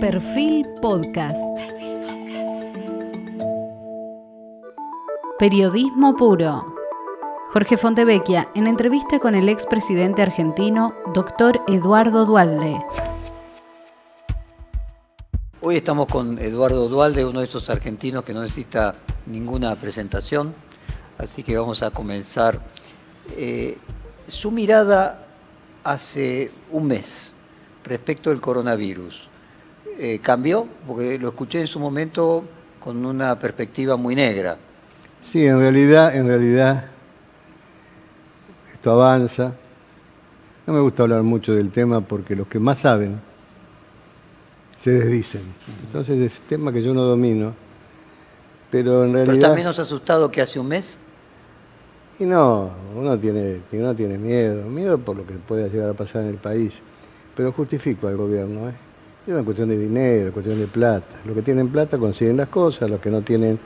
Perfil Podcast. Periodismo puro. Jorge Fontevecchia en entrevista con el expresidente argentino, doctor Eduardo Dualde. Hoy estamos con Eduardo Dualde, uno de esos argentinos que no necesita ninguna presentación, así que vamos a comenzar. Eh, su mirada hace un mes respecto al coronavirus. Eh, ¿Cambió? Porque lo escuché en su momento con una perspectiva muy negra. Sí, en realidad, en realidad, esto avanza. No me gusta hablar mucho del tema porque los que más saben se desdicen. Entonces es un tema que yo no domino. Pero en realidad. ¿Pero está menos asustado que hace un mes? Y no, uno tiene, uno tiene miedo, miedo por lo que pueda llegar a pasar en el país. Pero justifico al gobierno, ¿eh? Es una cuestión de dinero, cuestión de plata. Los que tienen plata consiguen las cosas, los que no tienen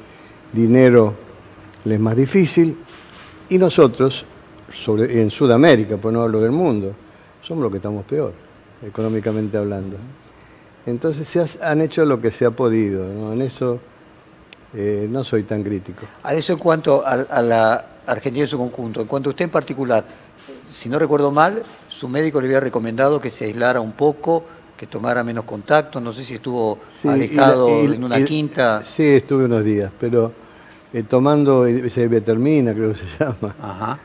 dinero les es más difícil. Y nosotros, sobre, en Sudamérica, pues no hablo del mundo, somos los que estamos peor, económicamente hablando. Entonces se han hecho lo que se ha podido. En eso eh, no soy tan crítico. A eso en cuanto a la Argentina en su conjunto. En cuanto a usted en particular, si no recuerdo mal, su médico le había recomendado que se aislara un poco, que tomara menos contacto, no sé si estuvo alejado en una quinta. Sí, estuve unos días, pero eh, tomando esa termina, creo que se llama. Ajá.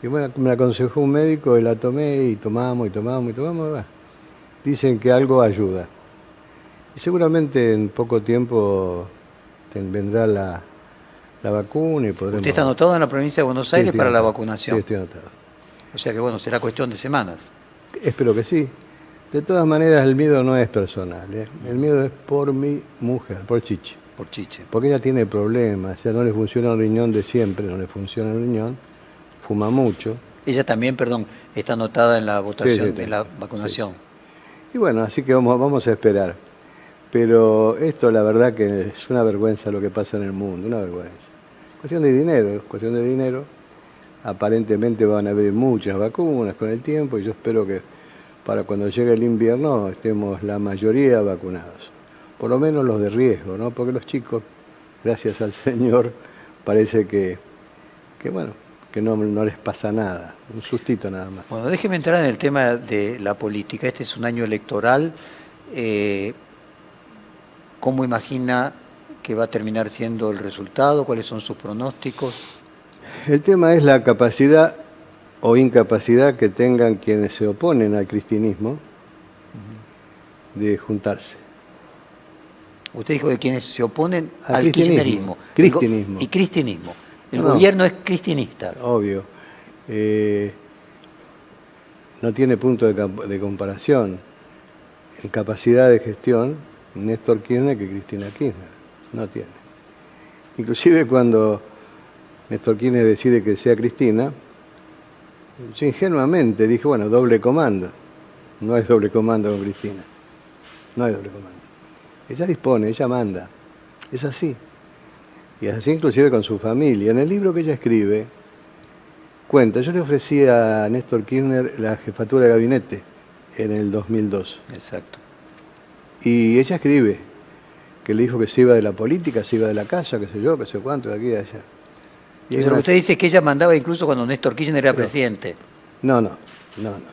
Que bueno, me aconsejó un médico y la tomé y tomamos y tomamos y tomamos. Dicen que algo ayuda. Y seguramente en poco tiempo vendrá la, la vacuna y podremos... ¿Usted está anotado en la provincia de Buenos Aires para la vacunación? Sí, estoy anotado. O sea que bueno, será cuestión de semanas. Espero que sí. De todas maneras, el miedo no es personal. ¿eh? El miedo es por mi mujer, por Chiche. Por Chiche. Porque ella tiene problemas, o sea, no le funciona el riñón de siempre, no le funciona el riñón, fuma mucho. Ella también, perdón, está anotada en la votación de la vacunación. Y bueno, así que vamos, vamos a esperar. Pero esto la verdad que es una vergüenza lo que pasa en el mundo, una vergüenza. Cuestión de dinero, cuestión de dinero. Aparentemente van a abrir muchas vacunas con el tiempo y yo espero que para cuando llegue el invierno estemos la mayoría vacunados. Por lo menos los de riesgo, ¿no? Porque los chicos, gracias al Señor, parece que, que bueno, que no, no, les pasa nada, un sustito nada más. Bueno, déjeme entrar en el tema de la política. Este es un año electoral. Eh, ¿Cómo imagina que va a terminar siendo el resultado? ¿Cuáles son sus pronósticos? El tema es la capacidad o incapacidad que tengan quienes se oponen al cristianismo de juntarse. Usted dijo de quienes se oponen al, cristianismo. Cristianismo. Y cristianismo. El gobierno es cristianista. Obvio. Eh, no tiene punto de, de, comparación en capacidad de gestión Néstor Kirchner que Cristina Kirchner. No tiene. Inclusive cuando Néstor Kirchner decide que sea Cristina, yo ingenuamente dije, bueno, doble comando. No es doble comando con Cristina. No hay doble comando. Ella dispone, ella manda. Es así. Y es así inclusive con su familia. En el libro que ella escribe, cuenta, yo le ofrecí a Néstor Kirchner la jefatura de gabinete en el 2002. Exacto. Y ella escribe que le dijo que se iba de la política, se iba de la casa, qué sé yo, qué sé cuánto, de aquí y de allá. Pero usted dice que ella mandaba incluso cuando Néstor Kirchner era presidente. No, no, no, no.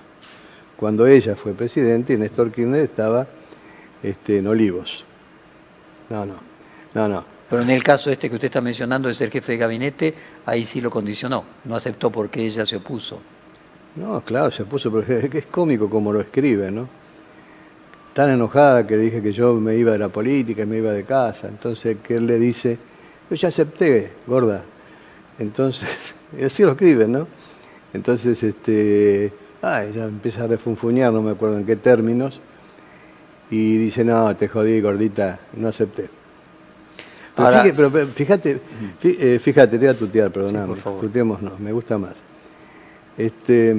Cuando ella fue presidente y Néstor Kirchner estaba este, en Olivos. No, no, no, no. Pero en el caso este que usted está mencionando de ser jefe de gabinete, ahí sí lo condicionó. No aceptó porque ella se opuso. No, claro, se opuso, pero es cómico como lo escribe, ¿no? Tan enojada que dije que yo me iba de la política, me iba de casa. Entonces, que él le dice, yo ya acepté, gorda, entonces, así lo escriben, ¿no? Entonces, este, ah, ella empieza a refunfuñar, no me acuerdo en qué términos, y dice, no, te jodí, gordita, no acepté. Pero, fíjate, eh, fíjate, te voy a tutear, perdóname, no, me gusta más. Este,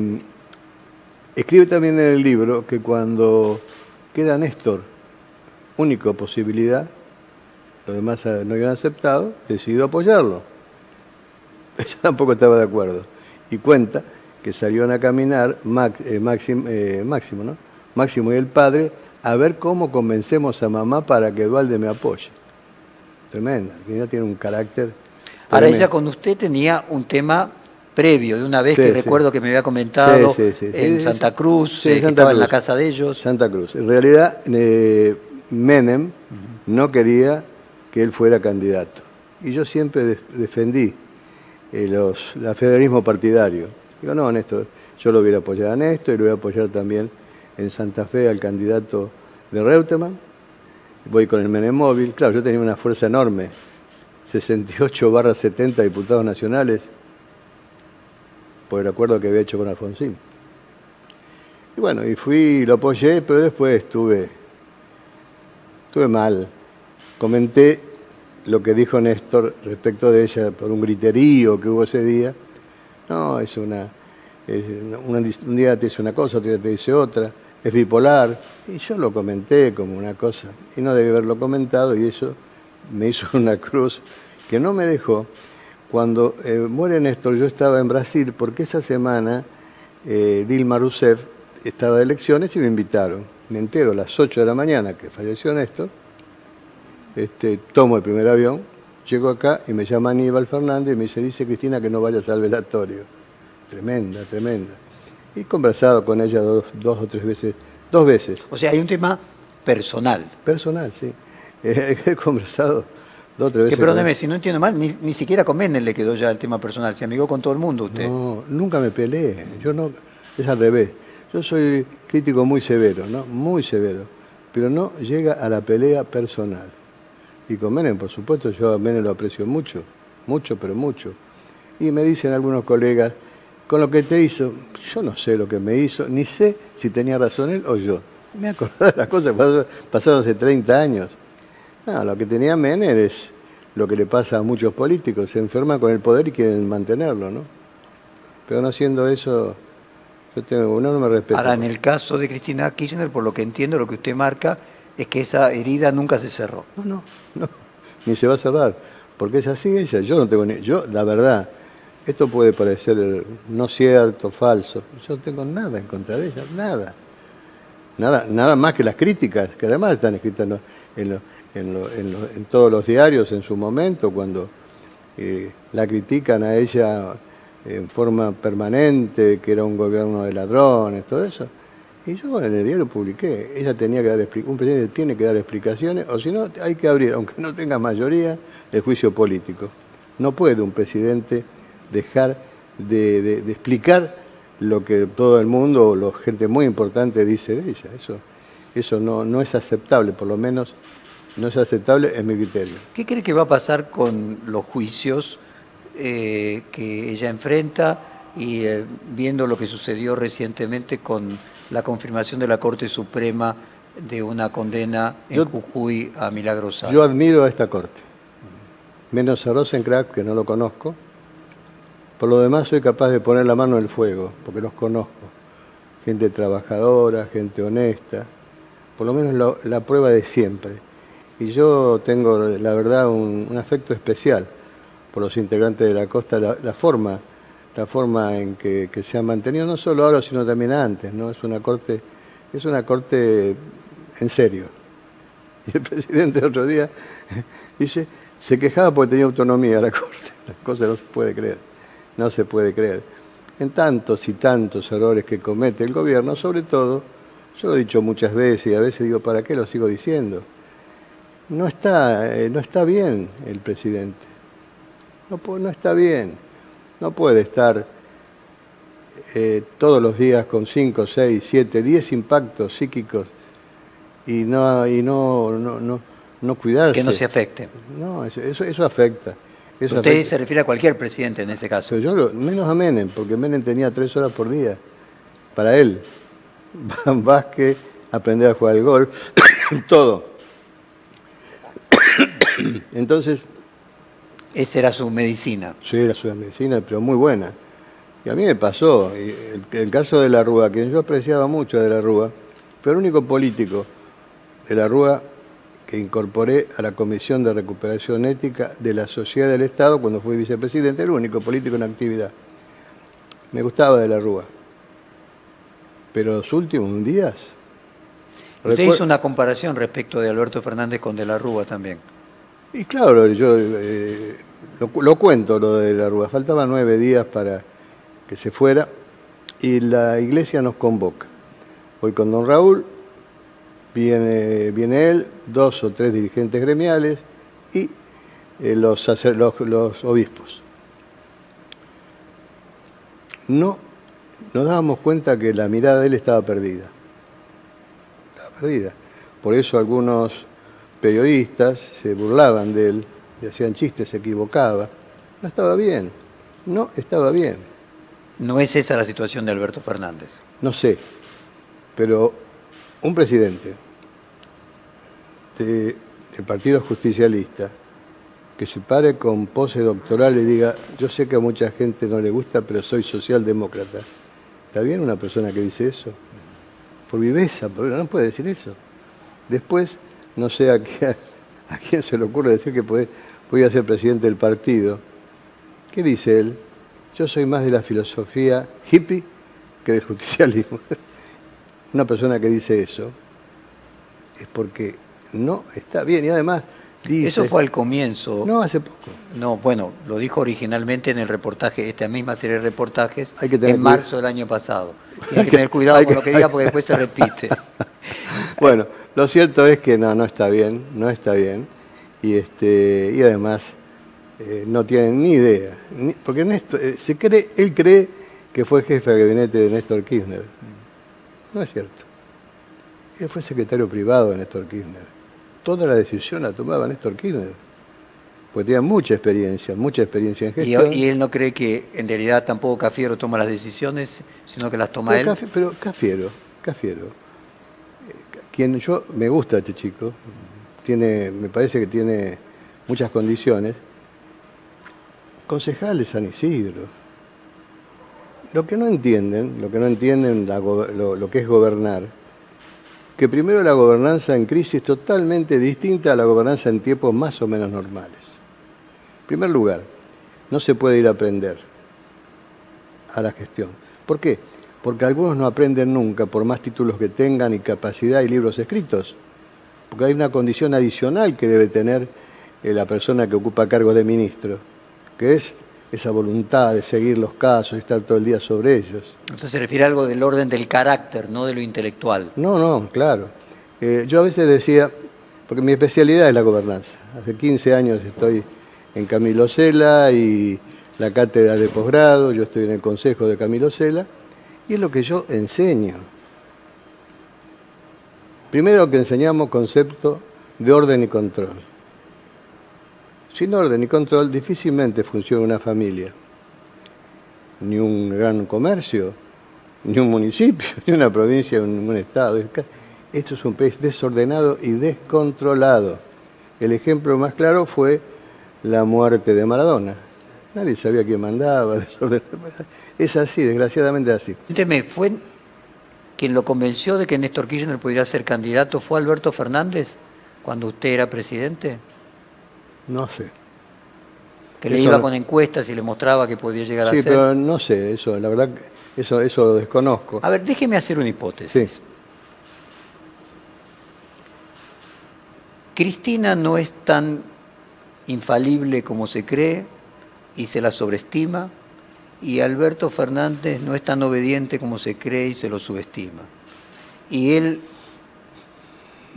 escribe también en el libro que cuando queda Néstor, única posibilidad, los demás no habían aceptado, decidió apoyarlo. Ella tampoco estaba de acuerdo. Y cuenta que salieron a caminar eh, Máximo, eh, Máximo, ¿no? Máximo y el padre a ver cómo convencemos a mamá para que Dualde me apoye. Tremenda, Cristina tiene un carácter. Ahora tremendo. ella con usted tenía un tema previo, de una vez Sí, que sí. recuerdo que me había comentado Sí, en Santa. Cruz, que estaba en la casa de ellos. Santa Cruz. En realidad, eh, Menem no quería que él fuera candidato. Y yo siempre def- defendí eh, los, el federalismo partidario. Digo, no, Néstor, yo lo hubiera apoyado a Néstor y lo voy a apoyar también en Santa Fe al candidato de Reutemann. Voy con el Menem móvil. Claro, yo tenía una fuerza enorme. 68 barra 70 diputados nacionales por el acuerdo que había hecho con Alfonsín. Y bueno, y fui lo apoyé, pero después estuve, estuve mal. Comenté lo que dijo Néstor respecto de ella por un griterío que hubo ese día. No, es una, una- un día te dice una cosa, otro día te dice otra, es bipolar. Y yo lo comenté como una cosa, y no debí haberlo comentado, y eso me hizo una cruz que no me dejó. Cuando eh, muere Néstor, yo estaba en Brasil, porque esa semana eh, Dilma Rousseff estaba de elecciones y me invitaron. Me entero a las 8 de la mañana que falleció Néstor, este, tomo el primer avión, llego acá y me llama Aníbal Fernández y me dice, dice Cristina que no vayas al velatorio. Tremenda, tremenda. Y he conversado con ella dos, dos o tres veces, dos veces, O sea, hay un tema personal. personal, sí. he conversado dos o tres Que veces. con perdóneme, si no entiendo mal, ni, ni siquiera con Menem le quedó ya el tema personal. Se amigó con todo el mundo usted. No, nunca me peleé. Yo no, es al revés. Yo soy crítico muy severo, ¿no? Muy severo. Pero no llega a la pelea personal. Y con Menem, por supuesto, yo a Menem lo aprecio mucho, mucho, pero mucho. Y me dicen algunos colegas, con lo que te hizo, yo no sé lo que me hizo, ni sé si tenía razón él o yo. Me acordé de las cosas que pasaron, hace 30 años. No, lo que tenía Menem es lo que le pasa a muchos políticos, se enferman con el poder y quieren mantenerlo, ¿no? Pero no siendo eso, yo tengo un enorme respeto. Ahora, en el caso de Cristina Kirchner, por lo que entiendo, lo que usted marca es que esa herida nunca se cerró. No, no, ni se va a cerrar, porque es así ella, yo no tengo ni, yo, la verdad, esto puede parecer eh, no cierto, falso, yo no tengo nada en contra de ella, nada. Nada, nada más que las críticas, que además están escritas en, todos los diarios en su momento, cuando eh, la critican a ella en forma permanente, que era un gobierno de ladrones, todo eso. Y yo en el diario publiqué, ella tenía que dar un presidente tiene que dar explicaciones, o si no, hay que abrir, aunque no tenga mayoría, el juicio político. No puede un presidente dejar de, de- de explicar lo que todo el mundo o la gente muy importante dice de ella. Eso, eso no, no es aceptable, por lo menos no es aceptable en mi criterio. ¿Qué cree que va a pasar con los juicios eh, que ella enfrenta y eh, viendo lo que sucedió recientemente con la confirmación de la Corte Suprema de una condena en Yo- Jujuy a Milagrosa? Yo admiro a esta corte, menos a Rosencrantz, que no lo conozco. Por lo demás soy capaz de poner la mano en el fuego, porque los conozco. Gente trabajadora, gente honesta, por lo menos lo- la prueba de siempre. Y yo tengo, la verdad, un, un afecto especial por los integrantes de la costa, la, la forma, la forma en que, se han mantenido, no solo ahora, sino también antes, ¿no? Es una corte, es una corte en serio. Y el presidente el otro día dice, se quejaba porque tenía autonomía la Corte. Las cosas no se puede creer, no se puede creer. En tantos y tantos errores que comete el gobierno, sobre todo, yo lo he dicho muchas veces y a veces digo, ¿para qué lo sigo diciendo? No está, eh, no está bien el presidente. No, no está bien. No puede estar eh, todos los días con 5, 6, 7, 10 impactos psíquicos y no, y no, no, no, no cuidarse. Que no se afecte. No, eso, eso, eso afecta. Eso Usted afecta. se refiere a cualquier presidente en ese caso. Pero yo lo- menos a Menem, porque Menem tenía tres horas por día para él. Vázquez, aprender a jugar al golf, todo. Entonces, Esa era su medicina. sí, ciudad de medicina, pero muy buena. Y a mí me pasó, el, el caso de la Rúa, que yo apreciaba mucho de la Rúa, pero el único político de la Rúa que incorporé a la Comisión de Recuperación Ética de la Sociedad del Estado cuando fui vicepresidente, el único político en actividad. Me gustaba de la Rúa. Pero los últimos días, Usted hizo una comparación respecto de Alberto Fernández con De la Rúa también. Y claro, yo eh, lo, cu- lo cuento lo de la Rúa. Faltaban nueve días para que se fuera y la iglesia nos convoca. Voy con don Raúl, viene, él, dos o tres dirigentes gremiales y eh, los, los obispos. No nos dábamos cuenta que la mirada de él estaba perdida. Estaba perdida. Por eso algunos periodistas se burlaban de él, le hacían chistes, se equivocaba. No estaba bien, no estaba bien. No es esa la situación de Alberto Fernández. No sé, pero un presidente de- del Partido Justicialista que se pare con pose doctoral y diga, yo sé que a mucha gente no le gusta, pero soy socialdemócrata. ¿Está bien una persona que dice eso? Por viveza, no puede decir eso. Después, no sé a, qué- a quién se le ocurre decir que puede- podía ser presidente del partido. ¿Qué dice él? Yo soy más de la filosofía hippie que del justicialismo. Una persona que dice eso es porque no está bien y además dice... Eso fue al comienzo. No, hace poco. No, bueno, lo dijo originalmente en el reportaje, esta misma serie de reportajes, Hay que tener en cuidado. marzo del año pasado. Y hay Hay que tener cuidado hay con que- lo que diga porque después se repite. Bueno, lo cierto es que no, no está bien, no está bien. Y, este, y además eh, no tienen ni idea. ni- porque Néstor, eh, se cree, él cree que fue jefe de gabinete de Néstor Kirchner. No es cierto. Él fue secretario privado de Néstor Kirchner. Toda la decisión la tomaba Néstor Kirchner. Porque tenía mucha experiencia, mucha experiencia en gestión. y él no cree que en realidad tampoco Cafiero toma las decisiones, sino que las toma Pero, él. Pero Cafiero, Cafiero, quien yo me gusta este chico, tiene, me parece que tiene muchas condiciones. Concejal de San Isidro. Lo que no entienden, lo que no entienden lo, lo que es gobernar, que primero la gobernanza en crisis es totalmente distinta a la gobernanza en tiempos más o menos normales. En primer lugar, no se puede ir a aprender a la gestión. ¿Por qué? Porque algunos no aprenden nunca, por más títulos que tengan y capacidad y libros escritos. Porque hay una condición adicional que debe tener eh, la persona que ocupa cargo de ministro, que es esa voluntad de seguir los casos y estar todo el día sobre ellos. Entonces se refiere a algo del orden del carácter, no de lo intelectual. No, no, claro. Eh, yo a veces decía, porque mi especialidad es la gobernanza. Hace 15 años estoy en Camilo Cela y la cátedra de posgrado, yo estoy en el consejo de Camilo Cela, y es lo que yo enseño. Primero que enseñamos concepto de orden y control. Sin orden y control difícilmente funciona una familia, ni un gran comercio, ni un municipio, ni una provincia, ni un estado. Esto es un país desordenado y descontrolado. El ejemplo más claro fue la muerte de Maradona. Nadie sabía quién mandaba, desordenado. Es así, desgraciadamente así. Cuénteme, ¿fue quien lo convenció de que Néstor Kirchner pudiera ser candidato? ¿Fue Alberto Fernández cuando usted era presidente? No sé. Que le iba con encuestas y le mostraba que podía llegar a Sí, ser. pero no sé, eso, la verdad, eso, eso lo desconozco. A ver, déjeme hacer una hipótesis. Sí. Cristina no es tan infalible como se cree y se la sobreestima, y Alberto Fernández no es tan obediente como se cree y se lo subestima. Y él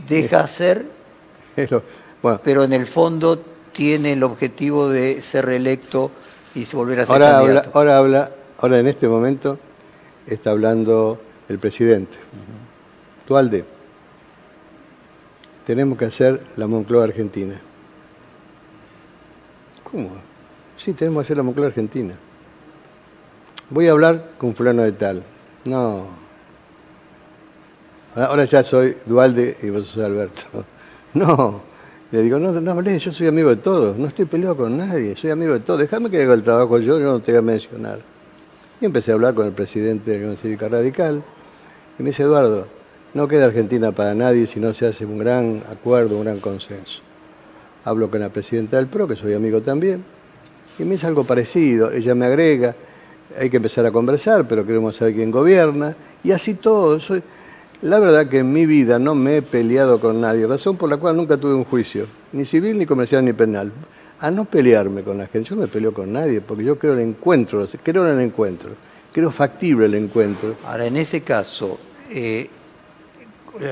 deja hacer, Es lo- bueno, pero en el fondo tiene el objetivo de ser reelecto y volver a ser ahora habla, candidato. ahora habla, ahora en este momento está hablando el presidente. Tualde, tenemos que hacer la Moncloa Argentina. ¿Cómo? Sí, tenemos que hacer la Moncloa Argentina. Voy a hablar con fulano de tal. No. Ahora- Ahora ya soy Dualde y vos sos Alberto. No. Le digo, no, no hablé, yo soy amigo de todos, no estoy peleado con nadie, soy amigo de todos, déjame que haga el trabajo yo, yo no te voy a mencionar. Y empecé a hablar con el presidente de la Unión Cívica Radical, y me dice, Eduardo, no queda Argentina para nadie si no se hace un gran acuerdo, un gran consenso. Hablo con la presidenta del PRO, que soy amigo también, y me dice algo parecido, ella me agrega, hay que empezar a conversar, pero queremos saber quién gobierna, y así todo. Soy- La verdad que en mi vida no me he peleado con nadie, razón por la cual nunca tuve un juicio, ni civil, ni comercial, ni penal. A no pelearme con la gente, yo no me peleo con nadie, porque yo creo en el encuentro, creo en el encuentro, creo factible el encuentro. Ahora, en ese caso, eh,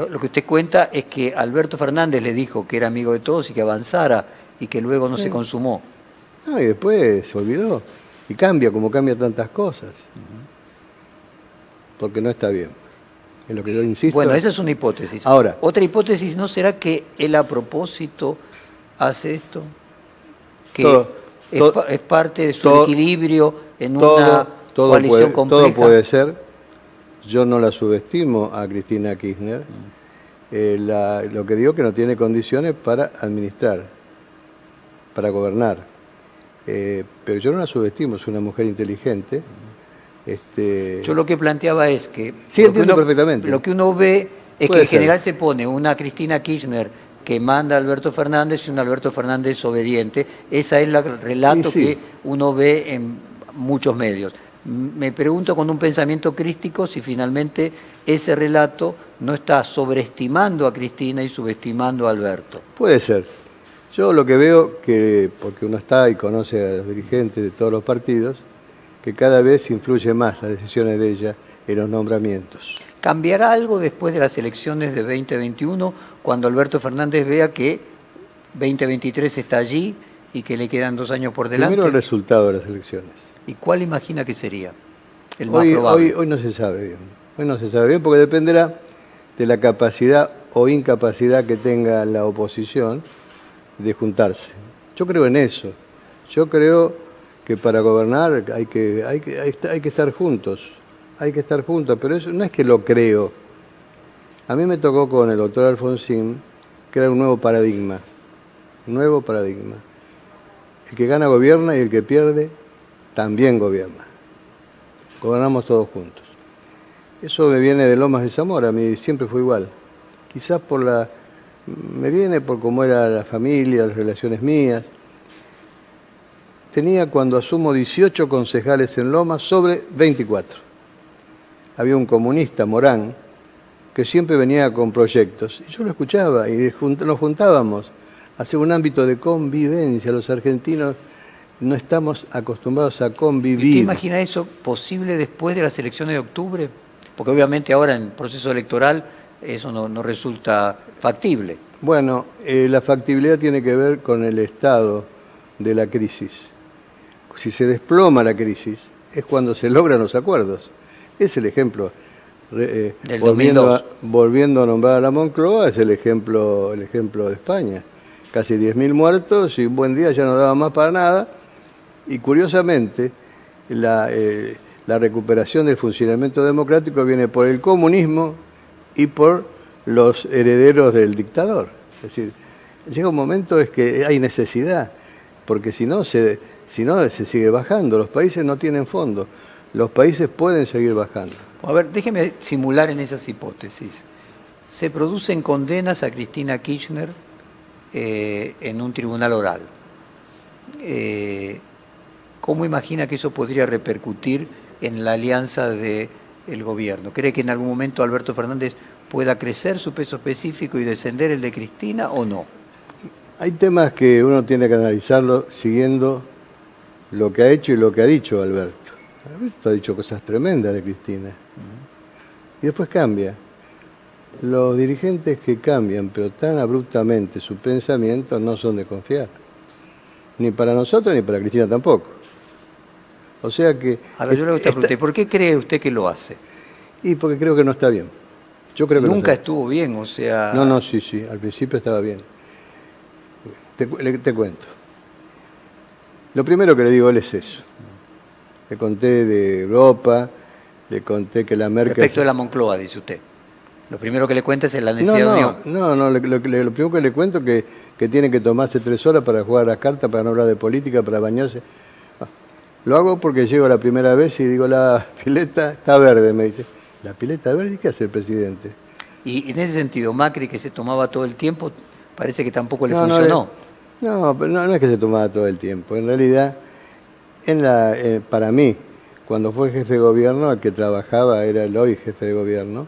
lo que usted cuenta es que Alberto Fernández le dijo que era amigo de todos y que avanzara y que luego no se consumó. No, y después se olvidó. Y cambia como cambia tantas cosas. Porque no está bien. Es lo que yo insisto. Bueno, esa es una hipótesis. Ahora. Otra hipótesis, ¿no será que él a propósito hace esto? Que Todo, es, todo- pa- es parte de su todo- equilibrio en todo, una coalición puede, compleja. todo puede ser. Yo no la subestimo a Cristina Kirchner. Eh, la- lo que digo que no tiene condiciones para administrar, para gobernar. Eh, pero yo no la subestimo, es una mujer inteligente. Este, Yo lo que planteaba es que, Sí, lo, que entiendo uno, perfectamente. lo que uno ve es Puede que en ser. general se pone una Cristina Kirchner que manda a Alberto Fernández y un Alberto Fernández obediente. Esa es la- el relato Sí, sí. que uno ve en muchos medios. Me pregunto con un pensamiento crístico si finalmente ese relato no está sobreestimando a Cristina y subestimando a Alberto. Puede ser. Yo lo que veo que, porque uno está y conoce a los dirigentes de todos los partidos, que cada vez influye más las decisiones de ella en los nombramientos. ¿Cambiará algo después de las elecciones de 2021 cuando Alberto Fernández vea que 2023 está allí y que le quedan dos años por delante? Primero el resultado de las elecciones. ¿Y cuál imagina que sería el más Hoy, probable? hoy, hoy no se sabe bien. Hoy no se sabe bien porque dependerá de la capacidad o incapacidad que tenga la oposición de juntarse. Yo creo en eso. Yo creo que para gobernar hay que, hay que, hay, que estar juntos. Hay que estar juntos, pero eso no es que lo creo. A mí me tocó con el doctor Alfonsín crear un nuevo paradigma. Un nuevo paradigma. El que gana gobierna y el que pierde también gobierna. Gobernamos todos juntos. Eso me viene de Lomas de Zamora, a mí siempre fue igual. Quizás por la. Me viene por cómo era la familia, las relaciones mías. Tenía cuando asumo 18 concejales en Lomas sobre 24. Había un comunista, Morán, que siempre venía con proyectos. Y yo lo escuchaba y nos juntábamos a hacer un ámbito de convivencia. Los argentinos no estamos acostumbrados a ¿Y ¿Usted convivir. imagina eso posible después de las elecciones de octubre? Porque obviamente ahora en proceso electoral eso no, no resulta factible. Bueno, eh, la factibilidad tiene que ver con el estado de la crisis. Si se desploma la crisis, es cuando se logran los acuerdos. Es el ejemplo. Eh, Del volviendo, 2002. a, volviendo a nombrar a la Moncloa, es el ejemplo, el ejemplo de España. Casi 10.000 muertos y un buen día ya no daba más para nada. Y curiosamente, la, eh, la recuperación del funcionamiento democrático viene por el comunismo y por los herederos del dictador. Es decir, llega un momento es que hay necesidad, porque si no se, si no se sigue bajando, los países no tienen fondo, los países pueden seguir bajando. A ver, déjeme simular en esas hipótesis. Se producen condenas a Cristina Kirchner eh, en un tribunal oral. Eh, ¿Cómo imagina que eso podría repercutir en la alianza del gobierno? ¿Cree que en algún momento Alberto Fernández pueda crecer su peso específico y descender el de Cristina o no? Hay temas que uno tiene que analizarlo siguiendo lo que ha hecho y lo que ha dicho Alberto. Alberto ha dicho cosas tremendas de Cristina. Y después cambia. Los dirigentes que cambian, pero tan abruptamente su pensamiento, no son de confiar. Ni para nosotros ni para Cristina tampoco. O sea que... Ahora yo le esta- pregunté, ¿por qué cree usted que lo hace? Y porque creo que no está bien. Yo creo que no Nunca estuvo bien, o sea... No, no, sí, sí, al principio estaba bien. Te, le- te cuento. Lo primero que le digo a él es eso. Le conté de Europa, le conté que la Merkel... Respecto de la Moncloa, dice usted. Lo primero que le cuenta es la No, necesidad de no, unión. no, no, lo, lo- lo- lo primero que le cuento es que, que tiene que tomarse tres horas para jugar a las cartas, para no hablar de política, para bañarse. Ah, Lo hago porque llego la primera vez y digo, la pileta está verde, me dice. ¿La pileta verde? ¿Y qué hace el presidente? Y en ese sentido, Macri, que se tomaba todo el tiempo, parece que tampoco le No, funcionó. No, pero no, no es que se tomaba todo el tiempo. En realidad, en la, eh, para mí, cuando fue jefe de gobierno, el que trabajaba era el hoy jefe de gobierno.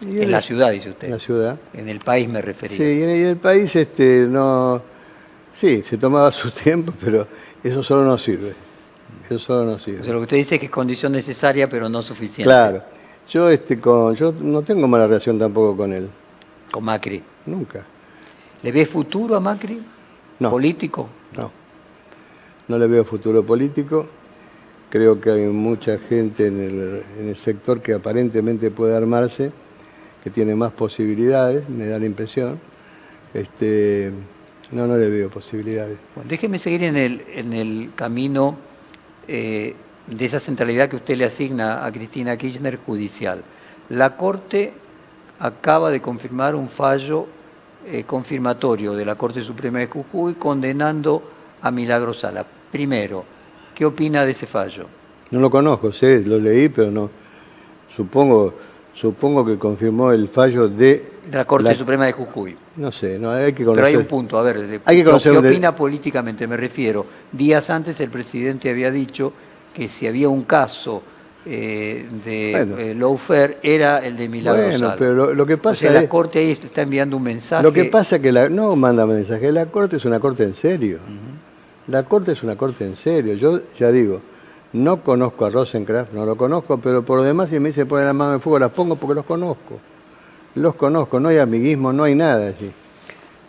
Y En él- la ciudad, dice usted. En la ciudad. En el país me refería. Sí, y en y en el país este, no. Sí, se tomaba su tiempo, pero eso solo no sirve. Eso solo no O sea, sirve. lo que usted dice es que es condición necesaria, pero no suficiente. Claro. Yo, este, con, yo no tengo mala relación tampoco con él. Con Macri. Nunca. ¿Le ve futuro a Macri? No. ¿Político? No. No le veo futuro político. Creo que hay mucha gente en el, en el sector que aparentemente puede armarse, que tiene más posibilidades, me da la impresión. Este, no, no le veo posibilidades. Bueno, déjeme seguir en el, en el camino eh, de esa centralidad que usted le asigna a Cristina Kirchner judicial. La Corte acaba de confirmar un fallo eh, confirmatorio de la Corte Suprema de Jujuy condenando a Milagro Sala. Primero, ¿qué opina de ese fallo? No lo conozco, sé, lo leí, pero no. Supongo, supongo que confirmó el fallo de la Corte la- Suprema de Jujuy. No sé, no hay que Pero conocer. hay un punto, a ver, de- Hay que lo conocer ¿qué un de- opina políticamente? Me refiero. Días antes el presidente había dicho que si había un caso eh, de Bueno. eh, lawfare era el de Milagro Bueno, pero lo, lo que O pasa sea, la es, Corte ahí está enviando un mensaje. lo que pasa es que la, no manda mensaje, la corte es una corte en serio. La corte es una corte en serio. Yo ya digo, no conozco a Rosencraft, no lo conozco, pero por lo demás si me dice poner la mano en fuego las pongo porque los conozco. Los conozco, no hay amiguismo, no hay nada allí.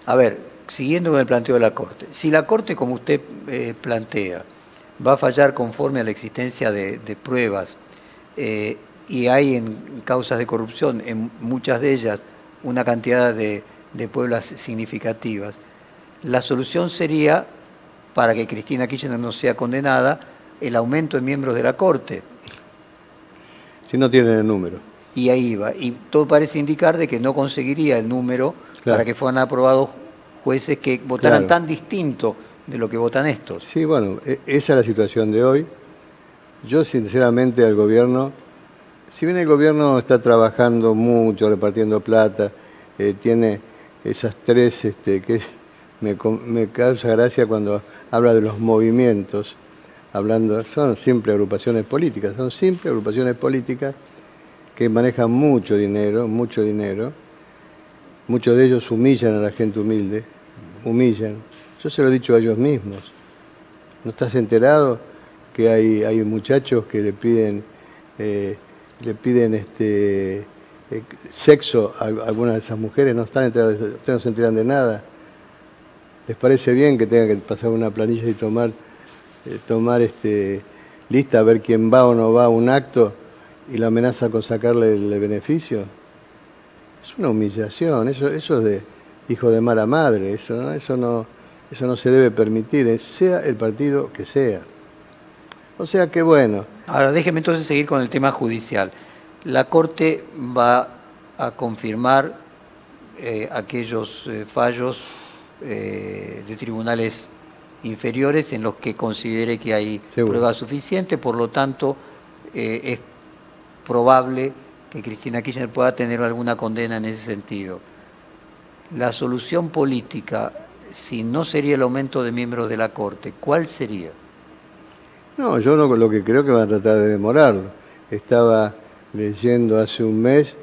A ver, siguiendo con el planteo de la Corte. Si la Corte, como usted eh, plantea, va a fallar conforme a la existencia de, pruebas eh, y hay en causas de corrupción, en muchas de ellas, una cantidad de, de pruebas significativas, la solución sería, para que Cristina Kirchner no sea condenada, el aumento de miembros de la Corte. Si no tienen el número. Y ahí va. Y todo parece indicar de que no conseguiría el número Claro. para que fueran aprobados jueces que votaran Claro. tan distinto de lo que votan estos. Sí, bueno, e- esa es la situación de hoy. Yo sinceramente al gobierno, si bien el gobierno está trabajando mucho, repartiendo plata, eh, tiene esas tres, este, que me, me causa gracia cuando habla de los movimientos, hablando, son siempre agrupaciones políticas, son siempre agrupaciones políticas que manejan mucho dinero, mucho dinero. Muchos de ellos humillan a la gente humilde, humillan. Yo se lo he dicho a ellos mismos. ¿No estás enterado que hay, hay muchachos que le piden, eh, le piden este, eh, sexo a algunas de esas mujeres? No están enterados, ustedes no se enteran de nada. ¿Les parece bien que tengan que pasar una planilla y tomar, eh, tomar este, lista a ver quién va o no va a un acto y la amenaza con sacarle el, beneficio? Es una humillación, eso, eso es de hijo de mala madre, eso, ¿no? eso, no, eso no se debe permitir, eh, sea el partido que sea. O sea que bueno, Ahora déjeme entonces seguir con el tema judicial. La Corte va a confirmar eh, aquellos fallos de tribunales inferiores en los que considere que hay Seguro. prueba suficiente, por lo tanto eh, es probable que Cristina Kirchner pueda tener alguna condena en ese sentido. La solución política, si no sería el aumento de miembros de la Corte, ¿cuál sería? no, yo no, lo que creo que van a tratar de demorarlo. Estaba leyendo hace un mes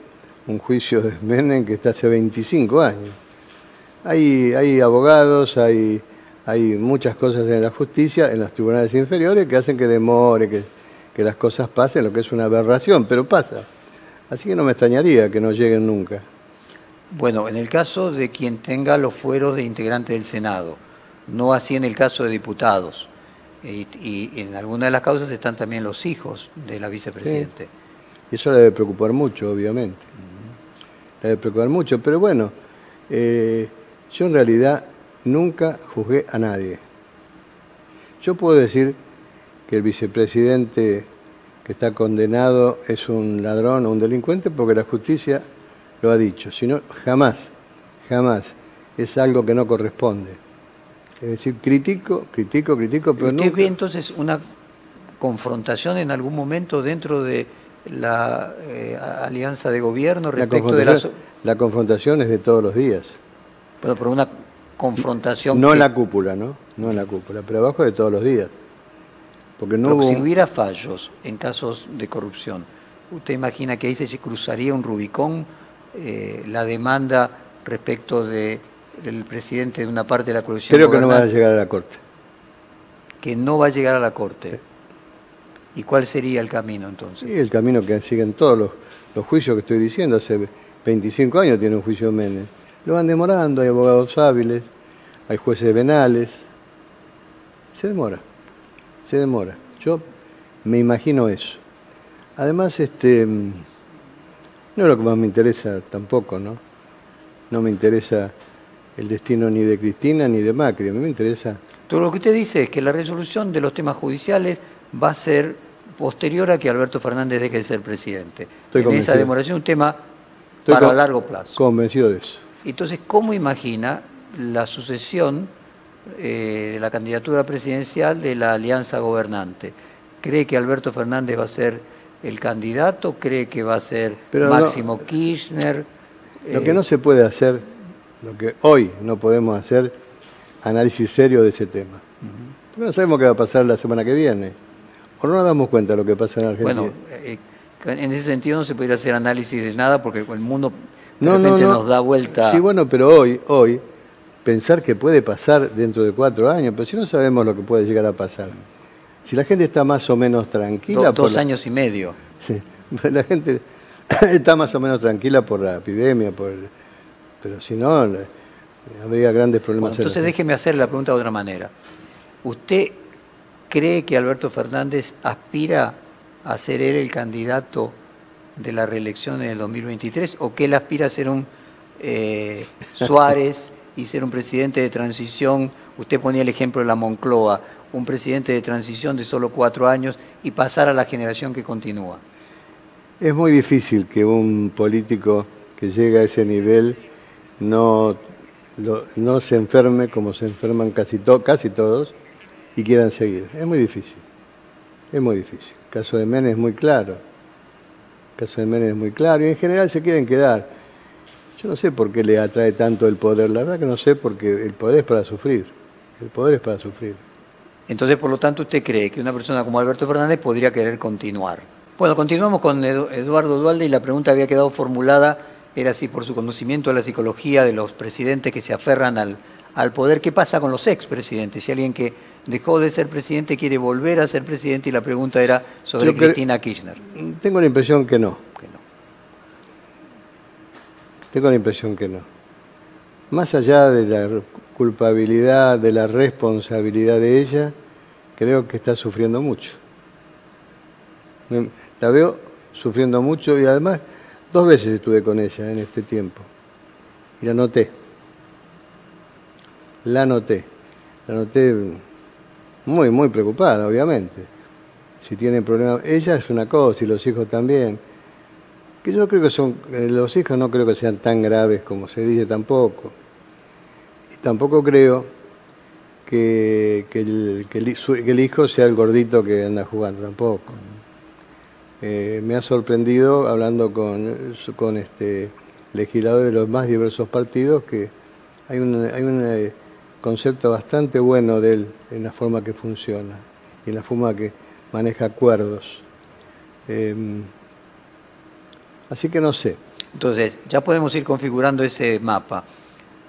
un juicio de Menem que está hace 25 años. Hay, hay abogados, hay, hay muchas cosas en la justicia, en los tribunales inferiores, que hacen que demore, que, que las cosas pasen, lo que es una aberración, pero pasa. Así que no me extrañaría que no lleguen nunca. Bueno, en el caso de quien tenga los fueros de integrante del Senado, no así en el caso de diputados. Y, y en algunas de las causas están también los hijos de la vicepresidente. Y eso le debe preocupar mucho, obviamente. Le debe preocupar mucho, pero bueno, eh, yo en realidad nunca juzgué a nadie. Yo puedo decir que el vicepresidente que está condenado es un ladrón o un delincuente porque la justicia lo ha dicho. Si no, jamás, jamás es algo que no corresponde. Es decir, critico, critico, critico, pero ¿Usted nunca... ve entonces una confrontación en algún momento dentro de la eh, alianza de gobierno La respecto de la... la confrontación es de todos los días. Bueno, pero una confrontación... No que- en la cúpula, ¿no? No en la cúpula, pero abajo de todos los días. Porque no pero hubo... si hubiera fallos en casos de corrupción, ¿usted imagina que ahí se cruzaría un Rubicón eh, la demanda respecto de, del presidente de una parte de la coalición Creo que no va a llegar a la Corte. que no va a llegar a la Corte. ¿Y cuál sería el camino entonces? Sí, el camino que siguen todos los, los juicios que estoy diciendo. Hace 25 años tiene un juicio Menem. Lo van demorando, hay abogados hábiles, hay jueces penales. Se demora, se demora. Yo me imagino eso. Además, este, mm, no es lo que más me interesa tampoco, ¿no? No me interesa el destino ni de Cristina ni de Macri, a mí me interesa Todo lo que usted dice es que la resolución de los temas judiciales va a ser posterior a que Alberto Fernández deje de ser presidente. Estoy en esa convencido. demoración un tema Estoy para largo plazo. convencido de eso. Entonces, ¿cómo imagina la sucesión eh, de la candidatura presidencial de la alianza gobernante? ¿Cree que Alberto Fernández va a ser el candidato? ¿Cree que va a ser Pero no- Máximo Kirchner? Lo Eh, que no se puede hacer, lo que hoy no podemos hacer, análisis serio de ese tema. Porque no sabemos qué va a pasar la semana que viene. O no nos damos cuenta de lo que pasa en Argentina. Bueno, eh, en ese sentido no se podría hacer análisis de nada porque el mundo no, no, repente no. nos da vuelta. Sí, bueno, pero hoy, hoy, pensar que puede pasar dentro de cuatro años, pero si no sabemos lo que puede llegar a pasar. Si la gente está más o menos tranquila... Do- por dos la- años y medio. Sí, la gente está más o menos tranquila por la epidemia, por el- pero si no, habría grandes problemas. Bueno, entonces déjeme hacer la pregunta de otra manera. ¿Usted cree que Alberto Fernández aspira a ser él el candidato de la reelección en el 2023 o que él aspira a ser un eh, Suárez y ser un presidente de transición? Usted ponía el ejemplo de la Moncloa, un presidente de transición de solo cuatro años y pasar a la generación que continúa. Es muy difícil que un político que llega a ese nivel no, no se enferme como se enferman casi, to- casi todos y quieran seguir. Es muy difícil. Es muy difícil. El caso de Menem es muy claro. Caso de Menem es muy claro y en general se quieren quedar. Yo no sé por qué le atrae tanto el poder. La verdad que no sé porque el poder es para sufrir. El poder es para sufrir. Entonces, por lo tanto, ¿usted cree que una persona como Alberto Fernández podría querer continuar? Bueno, continuamos con Edu- Eduardo Dualde y la pregunta había quedado formulada, era si por su conocimiento de la psicología de los presidentes que se aferran al, al poder, ¿qué pasa con los expresidentes? Si alguien que dejó de ser presidente quiere volver a ser presidente y la pregunta era sobre Cristina Kirchner. Tengo la impresión que no. Que no. Tengo la impresión que no. Más allá de la culpabilidad, de la responsabilidad de ella, creo que está sufriendo mucho. Me- La veo sufriendo mucho y además dos veces estuve con ella en este tiempo y la noté. La noté. La noté muy, muy preocupada, obviamente. Si tiene problemas, ella es una cosa y los hijos también que yo creo que son, eh, los hijos no creo que sean tan graves como se dice tampoco. Y tampoco creo que, que el, que el hijo sea el gordito que anda jugando, tampoco. Eh, me ha sorprendido hablando con, con este, legisladores de los más diversos partidos que hay un, hay un eh, concepto bastante bueno de él en la forma que funciona y en la forma que maneja acuerdos. Em, Así que no sé. Entonces, ya podemos ir configurando ese mapa.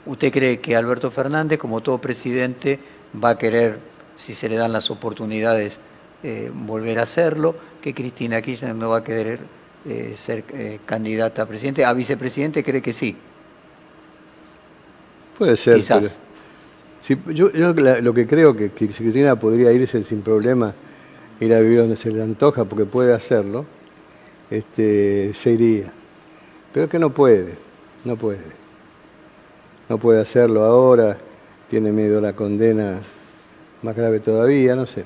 ¿Usted cree que Alberto Fernández, como todo presidente, va a querer, si se le dan las oportunidades, eh, volver a hacerlo? ¿Que Cristina Kirchner no va a querer eh, ser eh, candidata a presidente? ¿A vicepresidente cree que sí? Puede ser. Quizás. pero- Yo lo que creo que, que Cristina podría irse sin problema, ir a vivir donde se le antoja, porque puede hacerlo, este, se iría. Pero es que no puede, no puede. No puede hacerlo ahora, tiene miedo a la condena más grave todavía, no sé.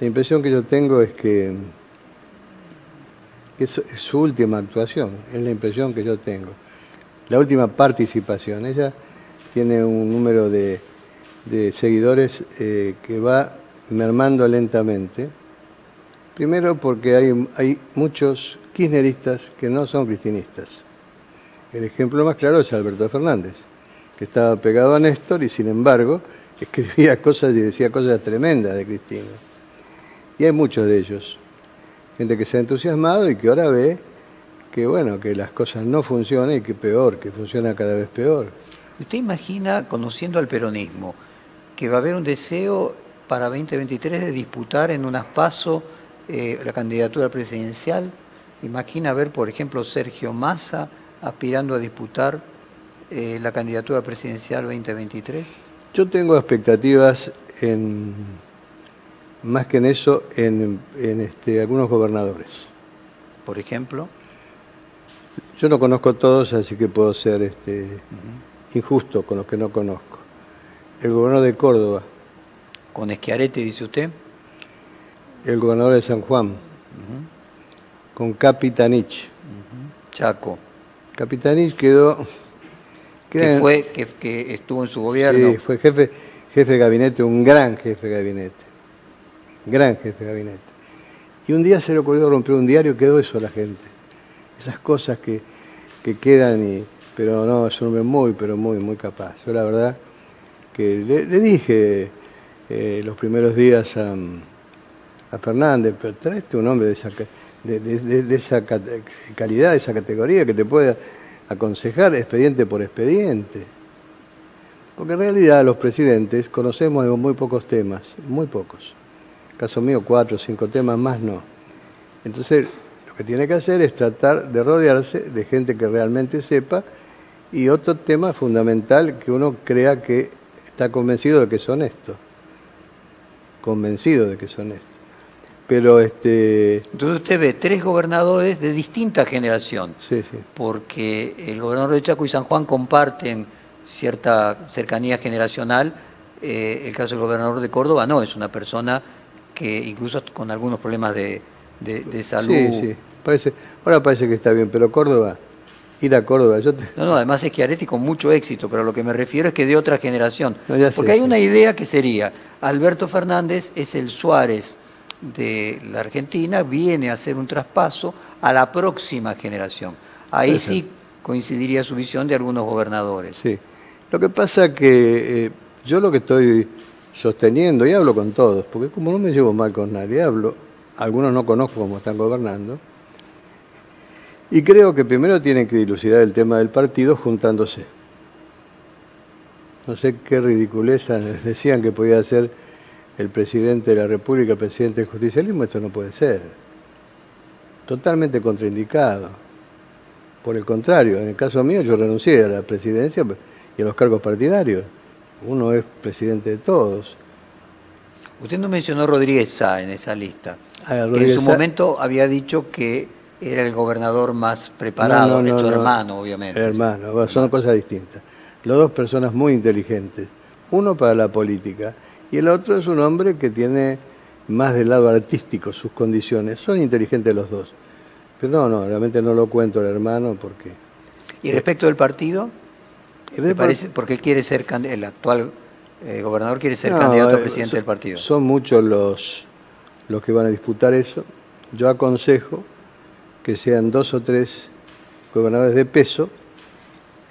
La impresión que yo tengo es que, que es, es su última actuación, es la impresión que yo tengo. La última participación. Ella tiene un número de, de seguidores eh, que va mermando lentamente. Primero porque hay, hay muchos kirchneristas que no son cristinistas. El ejemplo más claro es Alberto Fernández, que estaba pegado a Néstor y sin embargo escribía cosas y decía cosas tremendas de Cristina. Y hay muchos de ellos, gente que se ha entusiasmado y que ahora ve que bueno, que las cosas no funcionan y que peor, que funciona cada vez peor. ¿Usted imagina, conociendo al peronismo, que va a haber un deseo para 2023 de disputar en unas pasos eh, la candidatura presidencial? ¿Imagina ver, por ejemplo, Sergio Massa aspirando a disputar eh, la candidatura presidencial 2023? Yo tengo expectativas en, más que en eso, en, este, algunos gobernadores. Por ejemplo. Yo no conozco todos, así que puedo ser este, injusto con los que no conozco. El gobernador de Córdoba. ¿Con Esquiarete, dice usted? El gobernador de San Juan. Con Capitanich. Chaco. Capitanich quedó... que, fue, que, estuvo en su gobierno. Sí, fue jefe, jefe de gabinete, un gran jefe de gabinete. Gran jefe de gabinete. Y un día se le ocurrió romper un diario y quedó eso a la gente. Esas cosas que, que quedan y pero no, es un hombre muy, pero muy, muy capaz. Yo la verdad le, dije eh, los primeros días a, Fernández, pero traeste un hombre de esa, de, esa calidad, de esa categoría, que te pueda aconsejar expediente por expediente. Porque en realidad los presidentes conocemos muy pocos temas, muy pocos. caso mío, cuatro o cinco temas más no. Entonces, lo que tiene que hacer es tratar de rodearse de gente que realmente sepa y otro tema fundamental que uno crea que está convencido de que es honesto. Convencido de que es honesto. Pero este. Entonces usted ve tres gobernadores de distinta generación. Sí, sí. Porque el gobernador de Chaco y San Juan comparten cierta cercanía generacional. Eh, el caso del gobernador de Córdoba no, es una persona que incluso con algunos problemas de, de salud. Sí, sí. Parece, ahora parece que está bien, pero Córdoba ir a Córdoba. Yo No, no, además es Chiaretti con mucho éxito, pero lo que me refiero es que de otra generación. Porque hay una idea que sería, Alberto Fernández es el Suárez de la Argentina, viene a hacer un traspaso a la próxima generación. Ahí sí coincidiría su visión de algunos gobernadores. Sí. Lo que pasa que eh, yo lo que estoy sosteniendo, y hablo con todos, porque como no me llevo mal con nadie, hablo, algunos no conozco cómo están gobernando, y creo que primero tienen que dilucidar el tema del partido juntándose. No sé qué ridiculeza decían que podía ser el presidente de la República, el presidente del justicialismo, esto no puede ser. Totalmente contraindicado. Por el contrario, en el caso mío yo renuncié a la presidencia y a los cargos partidarios. Uno es presidente de todos. Usted no mencionó a Rodríguez Sá en esa lista, ah, que en su momento había dicho que era el gobernador más preparado, no, hermano, obviamente. Hermano, son cosas distintas. Los dos personas muy inteligentes. Uno para la política y el otro es un hombre que tiene más del lado artístico sus condiciones. Son inteligentes los dos. Pero no, no, realmente no lo cuento el hermano porque... ¿Y respecto del partido? ¿Te parece? Porque quiere ser, el actual eh, gobernador quiere ser candidato a eh, presidente del partido. Son muchos los, los que van a disputar eso. Yo aconsejo que sean dos o tres gobernadores de peso,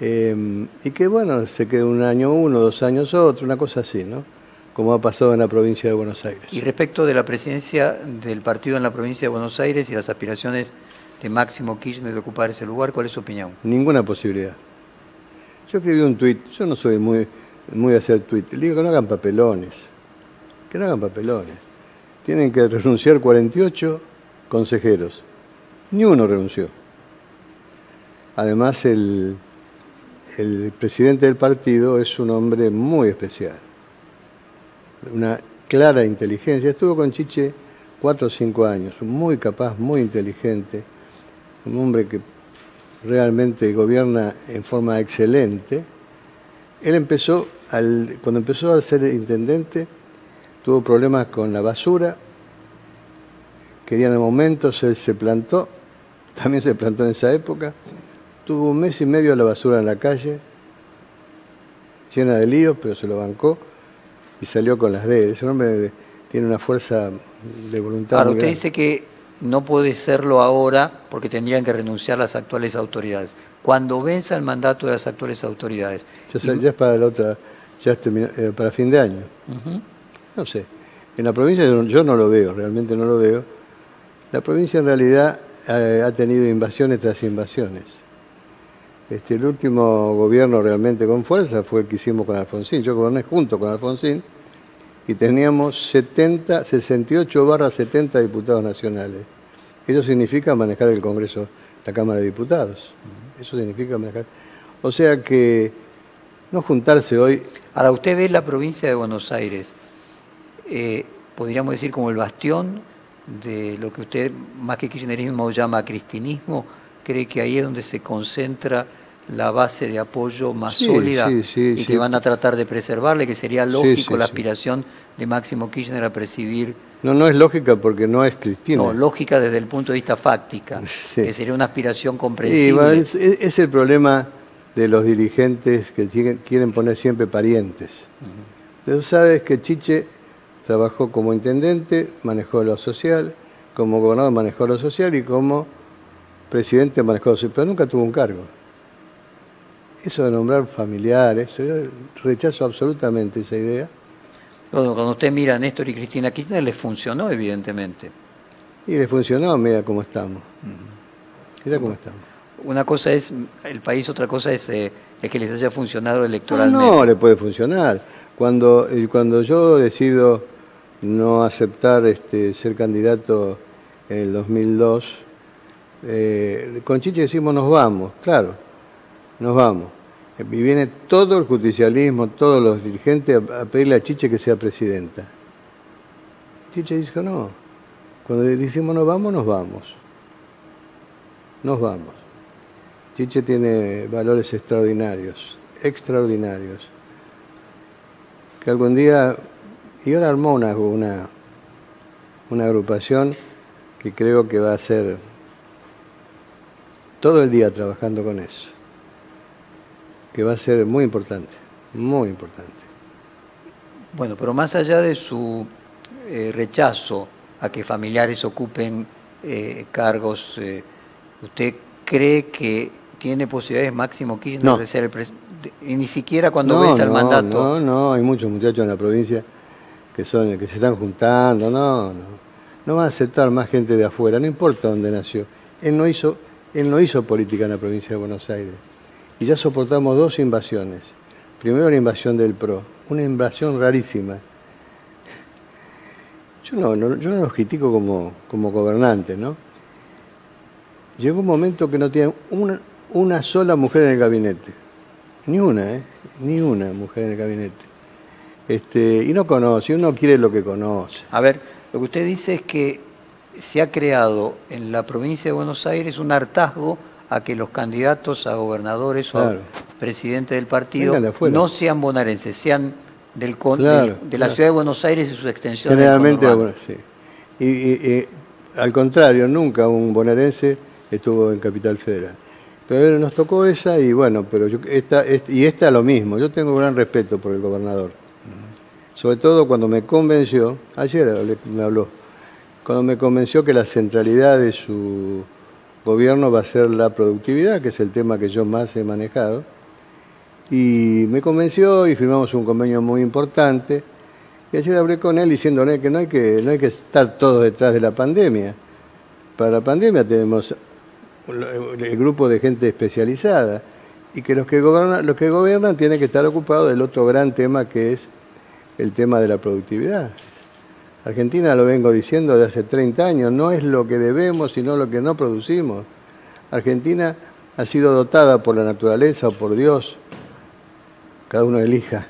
eh, y que bueno, se quede un año uno, dos años otro, una cosa así, ¿no? Como ha pasado en la provincia de Buenos Aires. Y respecto de la presidencia del partido en la provincia de Buenos Aires y las aspiraciones de Máximo Kirchner de ocupar ese lugar, ¿cuál es su opinión? Ninguna posibilidad. Yo escribí un tuit, yo no soy muy, muy de hacer tuit, le digo que no hagan papelones, que no hagan papelones. Tienen que renunciar 48 consejeros ni uno renunció. Además, el, presidente del partido es un hombre muy especial, una clara inteligencia. Estuvo con Chiche cuatro o cinco años, muy capaz, muy inteligente, un hombre que realmente gobierna en forma excelente. Él empezó, cuando empezó a ser intendente, tuvo problemas con la basura, querían momentos, él se plantó también se plantó en esa época. Tuvo un mes y medio la basura en la calle, llena de líos, pero se lo bancó y salió con las de él. Ese hombre tiene una fuerza de voluntad. Claro, usted dice que no puede serlo ahora porque tendrían que renunciar las actuales autoridades. Cuando venza el mandato de las actuales autoridades. Ya, es para la otra, ya eh, para fin de año. No sé. En la provincia yo no lo veo, realmente no lo veo. La provincia en realidad ha tenido invasiones tras invasiones. Este, el último gobierno realmente con fuerza fue el que hicimos con Alfonsín. Yo goberné junto con Alfonsín y teníamos 70, 68 barra 70 diputados nacionales. Eso significa manejar el Congreso, la Cámara de Diputados. Eso significa manejar. O sea que no juntarse hoy. Ahora, usted ve la provincia de Buenos Aires, eh, podríamos decir como el bastión de lo que usted, más que kirchnerismo, llama cristinismo, cree que ahí es donde se concentra la base de apoyo más sólida y que van a tratar de preservarle, que sería lógico la aspiración de Máximo Kirchner a presidir. No, no es lógica porque no es cristina. No, lógica desde el punto de vista fáctica, que sería una aspiración comprensible. es, el problema de los dirigentes que quieren poner siempre parientes. Tú sabes que Chiche trabajó como intendente, manejó lo social, como gobernador manejó lo social y como presidente manejó lo social, pero nunca tuvo un cargo. Eso de nombrar familiares, yo rechazo absolutamente esa idea. Cuando usted mira a Néstor y Cristina Kirchner, les funcionó, evidentemente. Y les funcionó, mira cómo estamos. Mira cómo estamos. Una cosa es el país, otra cosa es, eh, que les haya funcionado electoralmente. No, no, le puede funcionar. Cuando, cuando yo decido no aceptar este, ser candidato en el 2002, eh, con Chiche decimos nos vamos, claro nos vamos. Y viene todo el justicialismo, todos los dirigentes a, pedirle a Chiche que sea presidenta. Chiche dijo, no, cuando decimos nos vamos, nos vamos. Nos vamos. Chiche tiene valores extraordinarios, extraordinarios. Que algún día, y ahora armó una, una, una agrupación que creo que va a ser todo el día trabajando con eso que va a ser muy importante, muy importante. Bueno, pero más allá de su eh, rechazo a que familiares ocupen eh, cargos, eh, ¿usted cree que tiene posibilidades Máximo Kirchner de ser el presidente? Y ni siquiera cuando no, al mandato. No, no, hay muchos muchachos en la provincia que son que se están juntando, no, no. No va a aceptar más gente de afuera, no importa dónde nació. Él no hizo, él no hizo política en la provincia de Buenos Aires y ya soportamos dos invasiones. Primero la invasión del PRO, una invasión rarísima. Yo no, yo no los critico como, como gobernantes, ¿no? Llegó un momento que no tiene una, una sola mujer en el gabinete. Ni una, ¿eh? Ni una mujer en el gabinete. Este, y no conoce, uno quiere lo que conoce. A ver, lo que usted dice es que se ha creado en la provincia de Buenos Aires un hartazgo a que los candidatos a gobernadores o a presidente del partido no sean bonaerenses, sean del, de la ciudad de Buenos Aires y sus extensiones. Generalmente, sí. Y, al contrario, nunca un bonaerense estuvo en Capital Federal. Pero nos tocó esa y bueno, pero yo, esta, y esta lo mismo. Yo tengo gran respeto por el gobernador. Sobre todo cuando me convenció, ayer me habló, cuando me convenció que la centralidad de su gobierno va a ser la productividad, que es el tema que yo más he manejado. Y me convenció y firmamos un convenio muy importante. Y ayer hablé con él diciéndole que no hay que, no hay que estar todos detrás de la pandemia. Para la pandemia tenemos el grupo de gente especializada y que los que gobiernan, los que gobiernan tienen que estar ocupados del otro gran tema que es el tema de la productividad. Argentina, lo vengo diciendo de hace 30 años, no es lo que debemos, sino lo que no producimos. Argentina ha sido dotada por la naturaleza o por Dios, cada uno elija,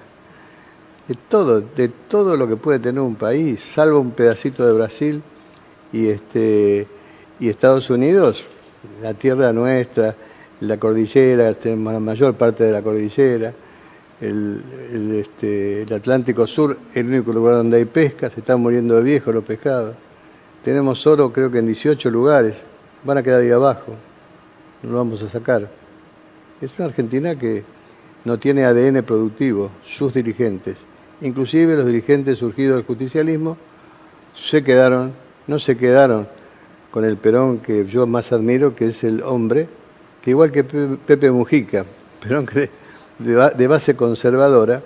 de todo, de todo lo que puede tener un país, salvo un pedacito de Brasil y, este, y Estados Unidos, la tierra nuestra, la cordillera, este, la mayor parte de la cordillera el, este, el Atlántico Sur, el único lugar donde hay pesca, se están muriendo de viejos los pescados. Tenemos oro creo que en 18 lugares, van a quedar ahí abajo, no lo vamos a sacar. Es una Argentina que no tiene ADN productivo, sus dirigentes, inclusive los dirigentes surgidos del justicialismo, se quedaron, no se quedaron con el Perón que yo más admiro, que es el hombre, que igual que Pepe Mujica, Perón cree de base conservadora,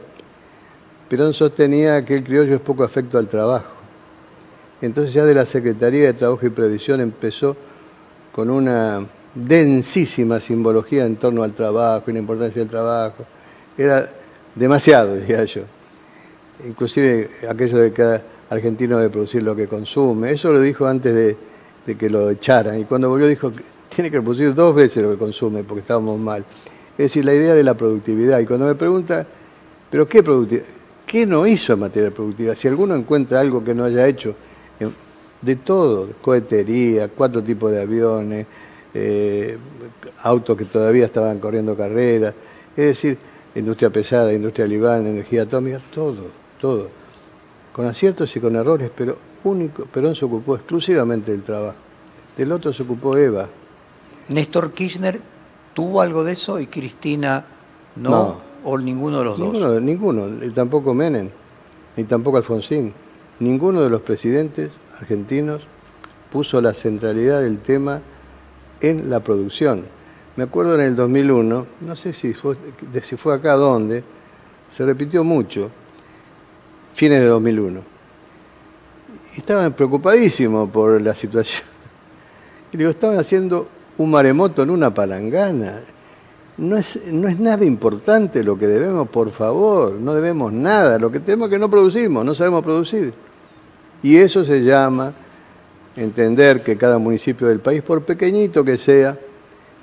Perón sostenía que el criollo es poco afecto al trabajo. Entonces ya de la Secretaría de Trabajo y Previsión empezó con una densísima simbología en torno al trabajo y la importancia del trabajo. Era demasiado, diría yo. Inclusive aquello de que argentino debe producir lo que consume. Eso lo dijo antes de, de que lo echaran. Y cuando volvió dijo que tiene que producir dos veces lo que consume porque estábamos mal. Es decir, la idea de la productividad. Y cuando me pregunta, ¿pero qué productividad? ¿Qué no hizo en materia productiva? Si alguno encuentra algo que no haya hecho, de todo, cohetería, cuatro tipos de aviones, eh, autos que todavía estaban corriendo carreras, es decir, industria pesada, industria libanesa, energía atómica, todo, todo, con aciertos y con errores, pero único, Perón se ocupó exclusivamente del trabajo. Del otro se ocupó Eva. Néstor Kirchner tuvo algo de eso y Cristina no, o ninguno de los ninguno, dos. Ninguno, tampoco Menem, ni tampoco Alfonsín. Ninguno de los presidentes argentinos puso la centralidad del tema en la producción. Me acuerdo en el 2001, no sé si fue, si fue acá donde, se repitió mucho, fines de 2001. Y estaban preocupadísimos por la situación. Y digo, estaban haciendo un maremoto en una palangana. No es, no es nada importante lo que debemos, por favor, no debemos nada. Lo que tenemos es que no producimos, no sabemos producir. Y eso se llama entender que cada municipio del país, por pequeñito que sea,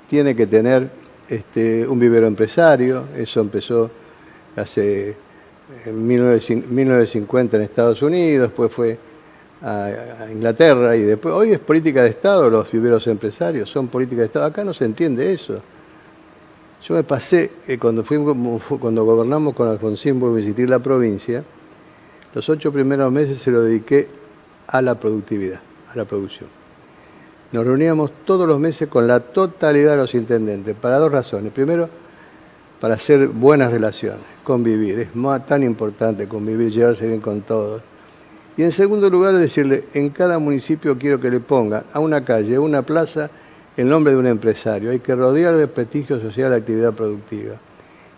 tiene que tener este, un vivero empresario. Eso empezó hace en 1950 en Estados Unidos, después fue a, Inglaterra y después, hoy es política de Estado los viveros empresarios, son política de Estado. Acá no se entiende eso. Yo me pasé, eh, cuando, fuimos, cuando gobernamos con Alfonsín, por visitar la provincia, los ocho primeros meses se lo dediqué a la productividad, a la producción. Nos reuníamos todos los meses con la totalidad de los intendentes, para dos razones. Primero, para hacer buenas relaciones, convivir. Es más, tan importante convivir, llevarse bien con todos. Y en segundo lugar, decirle, en cada municipio quiero que le pongan a una calle, a una plaza, el nombre de un empresario. Hay que rodear de prestigio social la actividad productiva.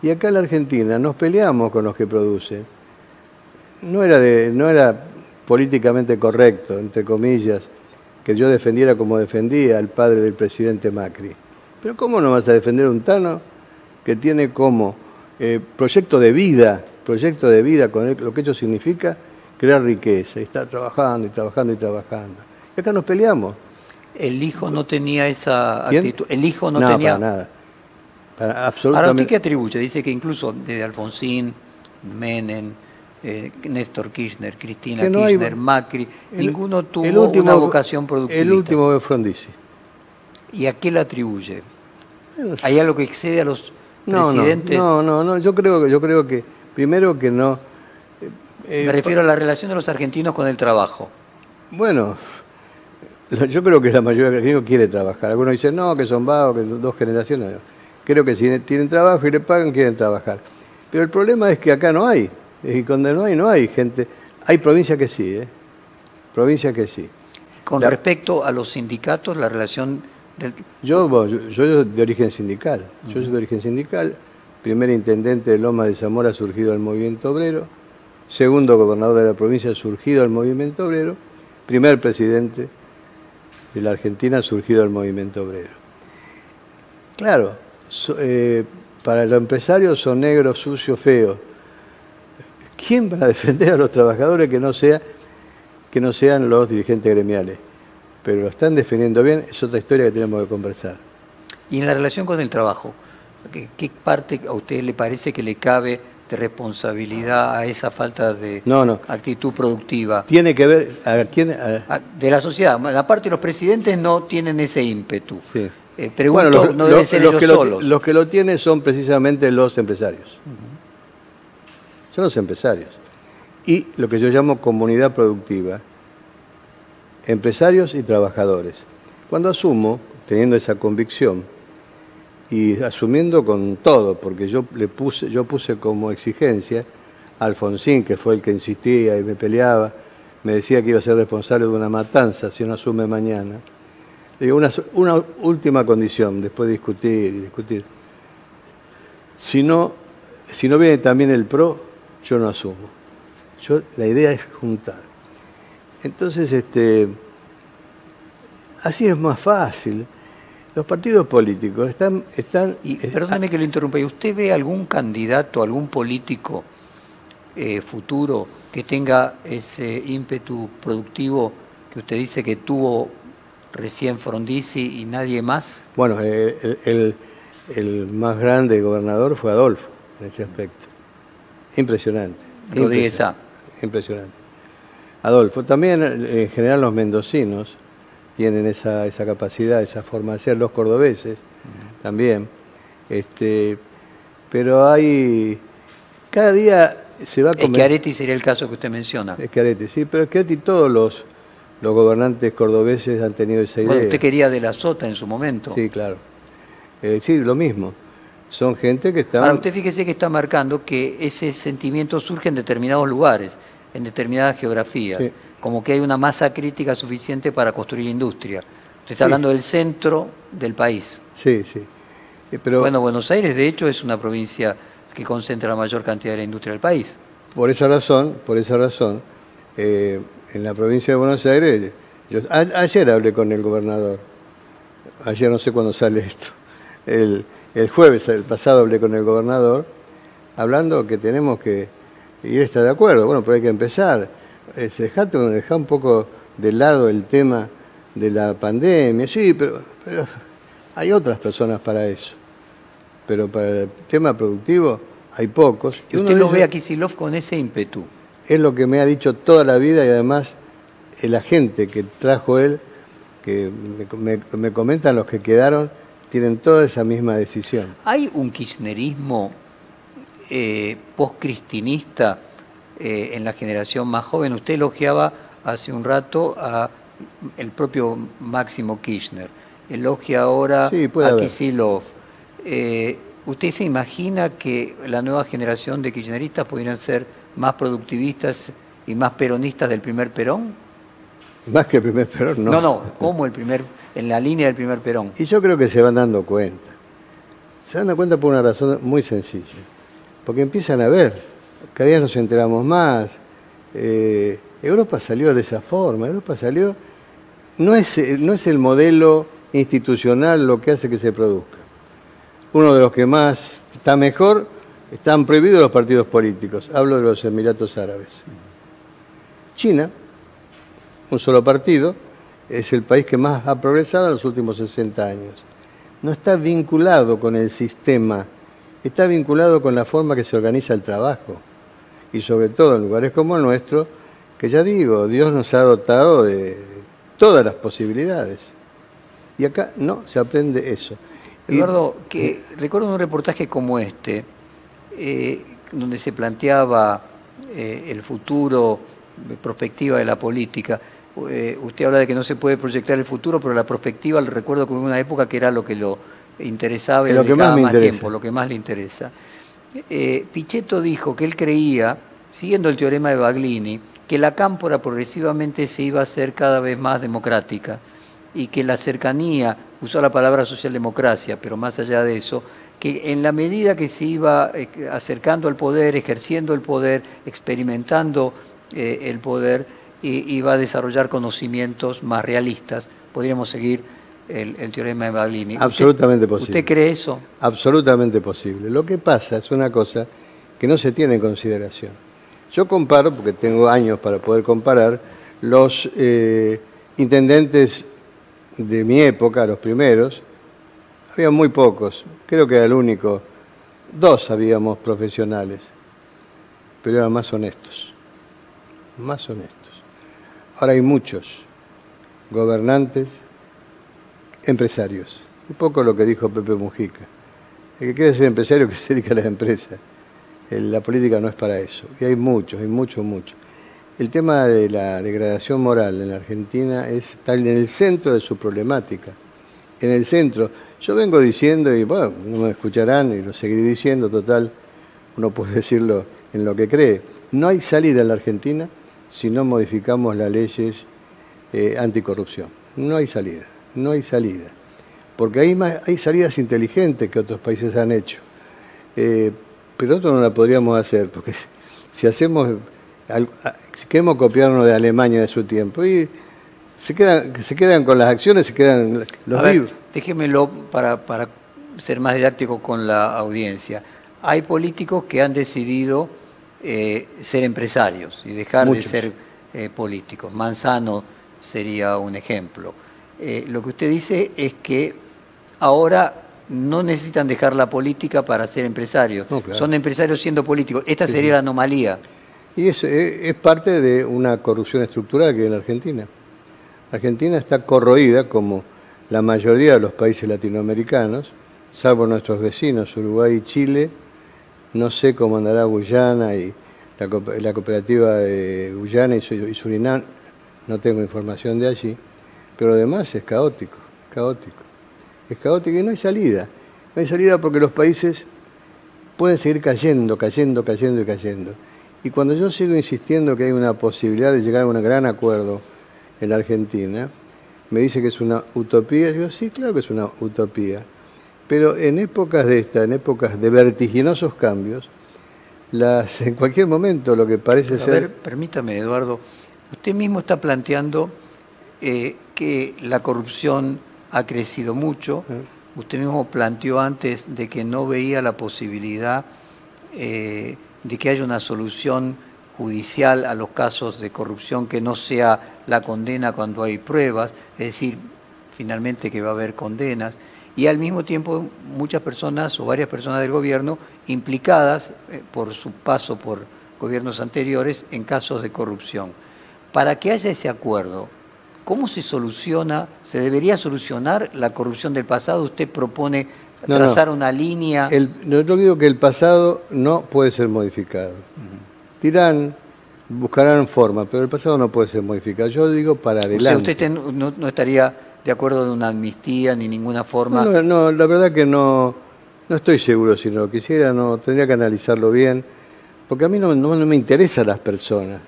Y acá en la Argentina nos peleamos con los que producen no era, de, no era políticamente correcto, entre comillas, que yo defendiera como defendía al padre del presidente Macri. Pero ¿cómo no vas a defender un Tano que tiene como eh, proyecto de vida, proyecto de vida con lo que ello significa crear riqueza, y está trabajando y trabajando y trabajando. Y acá nos peleamos. El hijo no tenía esa actitud. El hijo no, tenía. nada. absolutamente. Ahora, qué atribuye? Dice que incluso de Alfonsín, Menem, eh, Néstor Kirchner, Cristina Kirchner, Macri, ninguno tuvo una vocación productiva. El último de Frondizi. ¿Y a qué le atribuye? ¿Hay algo que excede a los presidentes? No, no, no, yo creo, yo creo que, primero que no... Eh, Me refiero a la relación de los argentinos con el trabajo. Bueno, yo creo que la mayoría de los argentinos quiere trabajar. Algunos dicen, no, que son vagos, que son dos generaciones. Creo que si tienen trabajo y le pagan, quieren trabajar. Pero el problema es que acá no hay. Y cuando no hay, no hay gente. Hay provincias que sí, ¿eh? Provincias que sí. Con respecto a los sindicatos, la relación del... Yo, yo, soy de origen sindical. Yo soy de origen sindical. Primer intendente de Loma de Zamora surgido al movimiento obrero. Segundo gobernador de la provincia surgido al movimiento obrero. Primer presidente de la Argentina surgido al movimiento obrero. Claro, eh, para los empresarios son negros, sucios, feos ¿Quién va a defender a los trabajadores que no, sea, que no sean los dirigentes gremiales? Pero lo están defendiendo bien, es otra historia que tenemos que conversar. Y en la relación con el trabajo, ¿qué, parte a usted le parece que le cabe de responsabilidad a esa falta de actitud productiva? Tiene que ver, de la sociedad. La parte de los presidentes no tienen ese ímpetu. Sí. Eh, pregunto, no deben ser ellos que solos. los que lo tienen son precisamente los empresarios son los empresarios. Y lo que yo llamo comunidad productiva, empresarios y trabajadores. Cuando asumo, teniendo esa convicción, y asumiendo con todo, porque yo le puse, yo puse como exigencia a Alfonsín, que fue el que insistía y me peleaba, me decía que iba a ser responsable de una matanza si no asume mañana. Le digo, una, una última condición, después de discutir y discutir. Si no, si no viene también el PRO, yo no asumo. Yo, la idea es juntar. Entonces, este, así es más fácil. Los partidos políticos están... están y perdóneme que lo interrumpa, ¿y usted ve algún candidato, algún político eh, futuro que tenga ese ímpetu productivo que usted dice que tuvo recién Frondizi y nadie más? Bueno, el, el, más grande gobernador fue Adolfo en ese aspecto. Impresionante. Rodríguez A. Impresionante. Adolfo, también en general los mendocinos tienen esa, esa capacidad, esa forma de ser, los cordobeses también. Este, pero hay, cada día se va a comer... Schiaretti sería el caso que usted menciona. Schiaretti, sí, pero Schiaretti todos los, los gobernantes cordobeses han tenido esa idea. Bueno, usted quería de la Sota en su momento. Sí, claro. Eh, sí, lo mismo. Son gente que está... Ahora, usted fíjese que está marcando que ese sentimiento surge en determinados lugares, en determinadas geografías. Como que hay una masa crítica suficiente para construir industria. Usted está hablando del centro del país. Sí, sí. Eh, pero... Bueno, Buenos Aires, de hecho, es una provincia que concentra la mayor cantidad de la industria del país. Por esa razón, por esa razón, eh, en la provincia de Buenos Aires, yo, ayer hablé con el gobernador, ayer no sé cuándo sale esto, el, jueves, el pasado hablé con el gobernador, hablando que tenemos que ir a estar de acuerdo, bueno, pero hay que empezar, es, dejate, dejar un poco de lado el tema de la pandemia, sí, pero hay otras personas para eso pero para el tema productivo hay pocos. ¿Y usted lo ve a Kisilov con ese ímpetu? Es lo que me ha dicho toda la vida y además la gente que trajo él, que me, comentan los que quedaron, tienen toda esa misma decisión. ¿Hay un kirchnerismo eh, post-cristinista eh, en la generación más joven? Usted elogiaba hace un rato a el propio Máximo Kirchner. Elogia ahora a Kisilov. Eh, ¿Usted se imagina que la nueva generación de kirchneristas pudieran ser más productivistas y más peronistas del primer Perón? Más que el primer Perón, no. No, no, como el primer, en la línea del primer Perón. Y yo creo que se van dando cuenta. Se van dando cuenta por una razón muy sencilla. Porque empiezan a ver, cada día nos enteramos más. Eh, Europa salió de esa forma, Europa salió... No es, no es el modelo institucional lo que hace que se produzca uno de los que más está mejor, están prohibidos los partidos políticos. Hablo de los Emiratos Árabes. China, un solo partido, es el país que más ha progresado en los últimos 60 años. No está vinculado con el sistema, está vinculado con la forma que se organiza el trabajo. Y sobre todo en lugares como el nuestro, que ya digo, Dios nos ha dotado de todas las posibilidades. Y acá no se aprende eso. Eduardo, que recuerdo un reportaje como este, eh, donde se planteaba eh, el futuro, perspectiva de la política. Eh, usted habla de que no se puede proyectar el futuro, pero la perspectiva, le recuerdo como una época que era lo que lo interesaba y lo que más, tiempo, lo que más le interesa. Pichetto dijo que él creía, siguiendo el teorema de Baglini, que la cámpora progresivamente se iba a hacer cada vez más democrática y que la cercanía, usó la palabra socialdemocracia, pero más allá de eso, que en la medida que se iba eh, acercando al poder, ejerciendo el poder, experimentando eh, el poder, iba a desarrollar conocimientos más realistas. Podríamos seguir el, teorema de Baglini. Absolutamente posible. ¿Usted cree eso? Absolutamente posible. Lo que pasa es una cosa que no se tiene en consideración. Yo comparo, porque tengo años para poder comparar, los eh, intendentes de mi época, los primeros, había muy pocos, creo que era el único, dos habíamos profesionales, pero eran más honestos, más honestos. Ahora hay muchos gobernantes, empresarios, un poco lo que dijo Pepe Mujica, el que quiere ser empresario que se dedica a las empresas, la política no es para eso, y hay muchos, hay muchos, muchos. El tema de la degradación moral en la Argentina es, está en el centro de su problemática. En el centro. Yo vengo diciendo, y bueno, no me escucharán y lo seguiré diciendo, total, uno puede decirlo en lo que cree. No hay salida en la Argentina si no modificamos las leyes eh, anticorrupción. No hay salida, no hay salida. Porque hay, hay salidas inteligentes que otros países han hecho. Eh, pero nosotros no la podríamos hacer, porque si hacemos si queremos copiarnos de Alemania de su tiempo. Y se quedan, se quedan con las acciones, se quedan los libros. déjemelo para, para ser más didáctico con la audiencia. Hay políticos que han decidido eh, ser empresarios y dejar de ser eh, políticos. Manzano sería un ejemplo. Eh, lo que usted dice es que ahora no necesitan dejar la política para ser empresarios. Son empresarios siendo políticos. Esta sería la anomalía. Y es, es, parte de una corrupción estructural que hay en Argentina. Argentina está corroída, como la mayoría de los países latinoamericanos, salvo nuestros vecinos, Uruguay y Chile, no sé cómo andará Guyana y la, cooperativa de Guyana y Surinam, no tengo información de allí, pero además es caótico, caótico. Es caótico y no hay salida. No hay salida porque los países pueden seguir cayendo, cayendo, cayendo y cayendo. Y cuando yo sigo insistiendo que hay una posibilidad de llegar a un gran acuerdo en Argentina, me dice que es una utopía. Yo digo, sí, claro que es una utopía. Pero en épocas de esta, en épocas de vertiginosos cambios, las, en cualquier momento lo que parece ser... Ver, permítame, Eduardo, usted mismo está planteando eh, que la corrupción ha crecido mucho. Usted mismo planteó antes de que no veía la posibilidad eh, de que haya una solución judicial a los casos de corrupción que no sea la condena cuando hay pruebas, es decir, finalmente que va a haber condenas y al mismo tiempo muchas personas o varias personas del gobierno implicadas eh, por su paso por gobiernos anteriores en casos de corrupción. Para que haya ese acuerdo, ¿cómo se soluciona, se debería solucionar la corrupción del pasado? Usted propone trazar una línea. El, yo digo que el pasado no puede ser modificado. Dirán, buscarán forma, pero el pasado no puede ser modificado. Yo digo para adelante. O sea, usted no estaría de acuerdo de una amnistía ni ninguna forma. No, no, la verdad que no, no estoy seguro si no lo quisiera, no tendría que analizarlo bien, porque a mí no, no, me interesan las personas.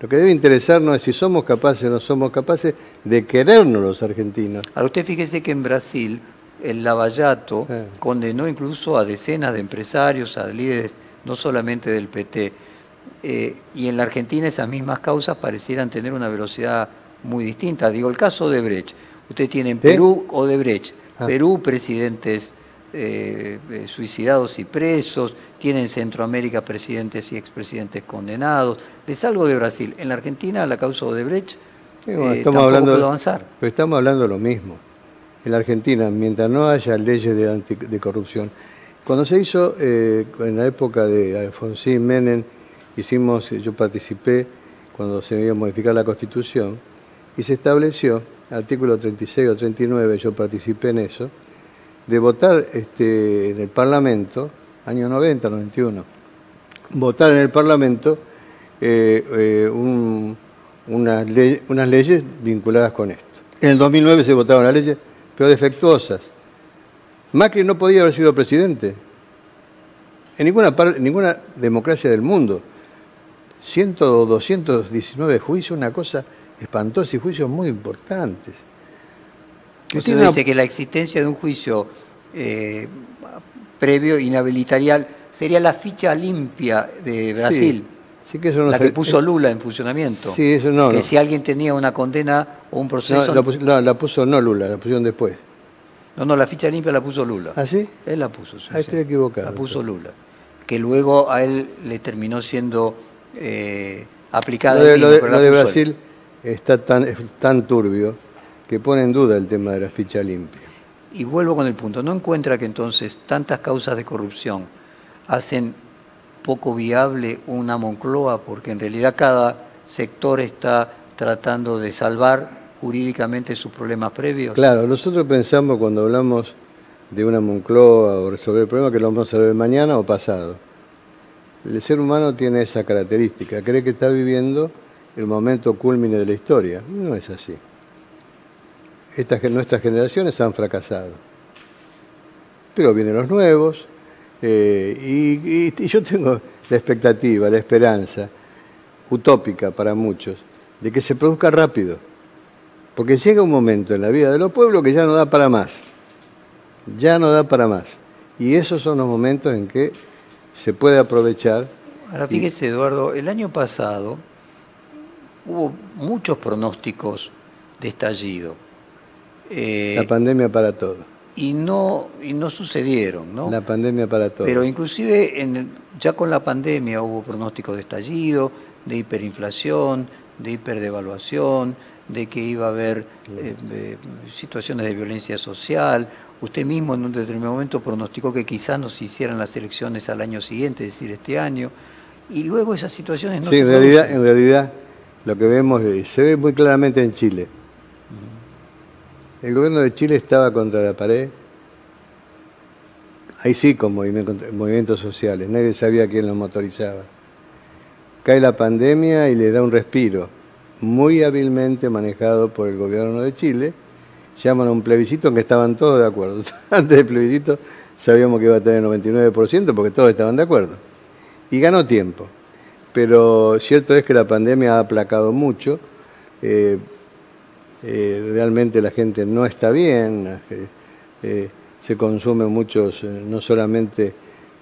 Lo que debe interesarnos es si somos capaces o no somos capaces de querernos los argentinos. Ahora usted fíjese que en Brasil el Lavallato eh. condenó incluso a decenas de empresarios, a líderes no solamente del PT, eh, y en la Argentina esas mismas causas parecieran tener una velocidad muy distinta. Digo, el caso de Brecht Usted tiene en Perú Odebrecht, ah. Perú presidentes eh, eh, suicidados y presos, tiene en Centroamérica presidentes y expresidentes condenados. Es algo de Brasil. En la Argentina la causa Odebrecht eh, estamos hablando, puede avanzar. Pero estamos hablando de lo mismo. En la Argentina, mientras no haya leyes de, corrupción, cuando se hizo en la época de Alfonsín Menem, hicimos, yo participé cuando se iba a modificar la Constitución y se estableció artículo 36 o 39, yo participé en eso, de votar este, en el Parlamento, año 90, 91, votar en el Parlamento eh, eh, unas, leyes vinculadas con esto. En el 2009 se votaron las leyes, pero defectuosas. Macri no podía haber sido presidente. En ninguna, parte, ninguna democracia del mundo. 100 o 219 juicios, una cosa espantosos y juicios muy importantes. Usted dice que la existencia de un juicio eh, previo inhabilitaría sería la ficha limpia de Brasil. Sí, que eso no la que puso Lula en funcionamiento. Sí, eso no. Que si alguien tenía una condena o un proceso. No, la, puso no Lula, la pusieron después. No, no, la ficha limpia la puso Lula. ¿Ah, sí? Él la puso. ah, estoy equivocado. La puso Lula. Que luego a él le terminó siendo eh, aplicada. Lo de, lo de Brasil está tan, tan turbio que pone en duda el tema de la ficha limpia. Y vuelvo con el punto, ¿no encuentra que entonces tantas causas de corrupción hacen poco viable una Moncloa porque en realidad cada sector está tratando de salvar jurídicamente sus problemas previos? Claro, nosotros pensamos cuando hablamos de una Moncloa o resolver el problema que lo vamos a resolver mañana o pasado. El ser humano tiene esa característica, cree que está viviendo el momento culmine de la historia. No es así. Estas, nuestras generaciones han fracasado. Pero vienen los nuevos eh, y, yo tengo la expectativa, la esperanza, utópica para muchos, de que se produzca rápido. Porque llega un momento en la vida de los pueblos que ya no da para más. Ya no da para más. Y esos son los momentos en que se puede aprovechar. Ahora fíjese, Eduardo, el año pasado hubo muchos pronósticos de estallido. Eh, La pandemia para todo. y no y no sucedieron, ¿no? La pandemia para todo. Pero inclusive en el- ya con la pandemia hubo pronósticos de estallido, de hiperinflación, de hiperdevaluación, de que iba a haber eh, eh, situaciones de violencia social. Usted mismo en un determinado momento pronosticó que quizás no se hicieran las elecciones al año siguiente, es decir, este año. Y luego esas situaciones no sí, se en realidad, producen. en realidad lo que vemos eh, se ve muy claramente en Chile. El gobierno de Chile estaba contra la pared. Ahí sí con movimiento- movimientos sociales, nadie sabía quién los motorizaba. Cae la pandemia y le da un respiro, muy hábilmente manejado por el gobierno de Chile. Llaman a un plebiscito en que estaban todos de acuerdo. Antes del plebiscito sabíamos que iba a tener 99% porque todos estaban de acuerdo. Y ganó tiempo. Pero cierto es que la pandemia ha aplacado mucho. eh, eh, realmente la gente no está bien, eh, eh, se consumen muchos, eh, no solamente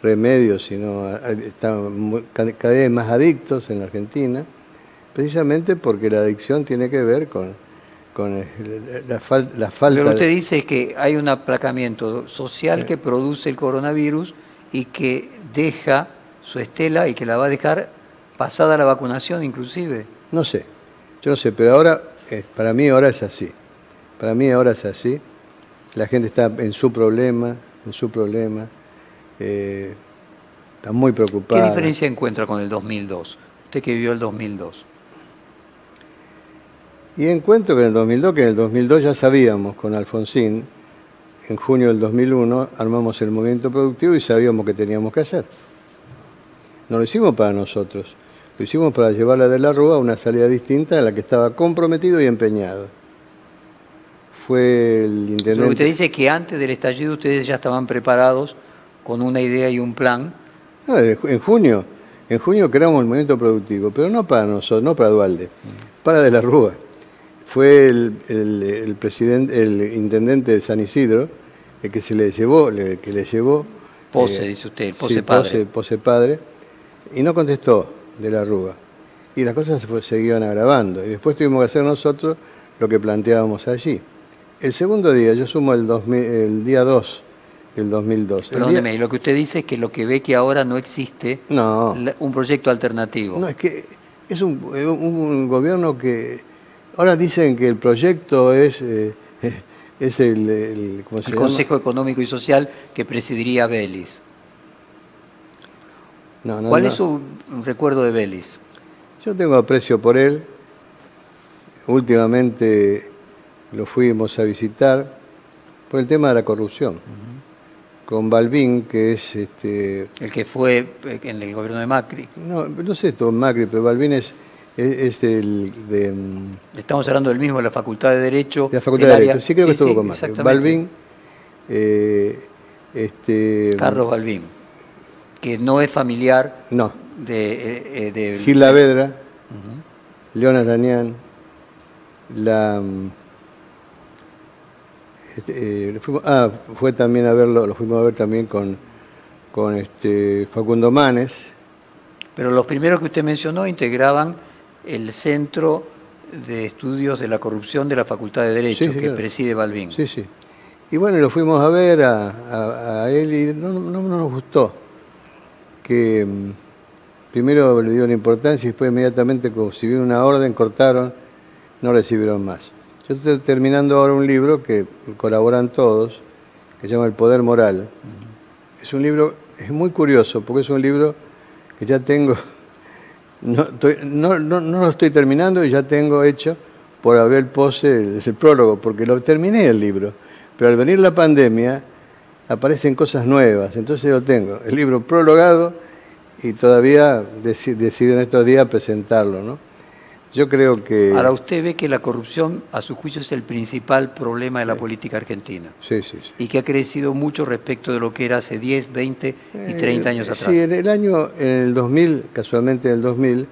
remedios, sino están cada vez más adictos en la Argentina, precisamente porque la adicción tiene que ver con, con la, fal- la falta de- usted dice que hay un aplacamiento social que produce el coronavirus y que deja su estela y que la va a dejar pasada la vacunación inclusive. No sé, yo no sé, pero ahora, para mí ahora es así. Para mí ahora es así. La gente está en su problema, en su problema. eh, está muy ¿Qué preocupada. diferencia encuentra con el 2002? Usted que vivió el 2002. Y encuentro que en el 2002, que en el 2002 ya sabíamos con Alfonsín, en junio del 2001 armamos el movimiento productivo y sabíamos qué teníamos que hacer. No lo hicimos para nosotros, lo hicimos para llevar a De la Rúa a una salida distinta a la que estaba comprometido y empeñado. Fue el Pero intendente... usted dice que antes del estallido ustedes ya estaban preparados con una idea y un plan. No, en junio, en junio creamos el movimiento productivo, pero no para nosotros, no para Dualde, para De la Rúa. Fue el, el- el presidente, el intendente de San Isidro, el que se le llevó, le- que le llevó. eh, Pose, dice usted, el Pose sí, padre. Pose, Pose padre, y no contestó De la Rúa. Y las cosas se seguían agravando. Y después tuvimos que hacer nosotros lo que planteábamos allí. El segundo día, yo sumo el, 2000 el día 2 del 2002. El día- Perdóneme, y lo que usted dice es que lo que ve que ahora no existe No. un proyecto alternativo. No, es que es un, un- un gobierno que ahora dicen que el proyecto es eh, es el. Consejo Económico y Social que presidiría Vélez. No, no, ¿Cuál no. es su recuerdo de Vélez? Yo tengo aprecio por él. Últimamente lo fuimos a visitar por el tema de la corrupción. Con Balbín, que es este, El que fue eh, en el gobierno de Macri. no, no sé todo Macri, pero Balbín es, es, es el de mm, Estamos hablando del mismo de la Facultad de Derecho. de la Facultad de área- Derecho. Sí, creo que estuvo sí, con Macri. Balbín, eh, este, Carlos Balbín, que no es familiar No, de, eh, eh, del- Gil Lavedra, Leona Ranián, la... mm, este, eh, fuimos- ah, fue también a verlo, lo fuimos a ver también con, con este Facundo Manes, Pero los primeros que usted mencionó integraban el Centro de Estudios de la Corrupción de la Facultad de Derecho, Sí, sí, que claro. preside Balbín. sí, sí. Y bueno, lo fuimos a ver a, a- a él y no, no- no nos gustó. Que mm, primero le dieron importancia y después inmediatamente recibieron una orden, cortaron, no recibieron más. Yo estoy terminando ahora un libro que colaboran todos, que se llama El Poder Moral. Es un libro, es muy curioso, porque es un libro que ya tengo, no, estoy- no, no, no lo estoy terminando y ya tengo hecho por Abel Pose el, el prólogo, porque lo terminé el libro. Pero al venir la pandemia aparecen cosas nuevas, entonces lo tengo, el libro prologado y todavía deci- decido en estos días presentarlo. ¿no? Yo creo que... Ahora usted ve que la corrupción, a su juicio, es el principal problema de la política argentina Sí, sí, sí. y que ha crecido mucho respecto de lo que era hace 10, 20 y 30 años Eh, atrás. Sí, en el año, en el 2000, casualmente en el 2000,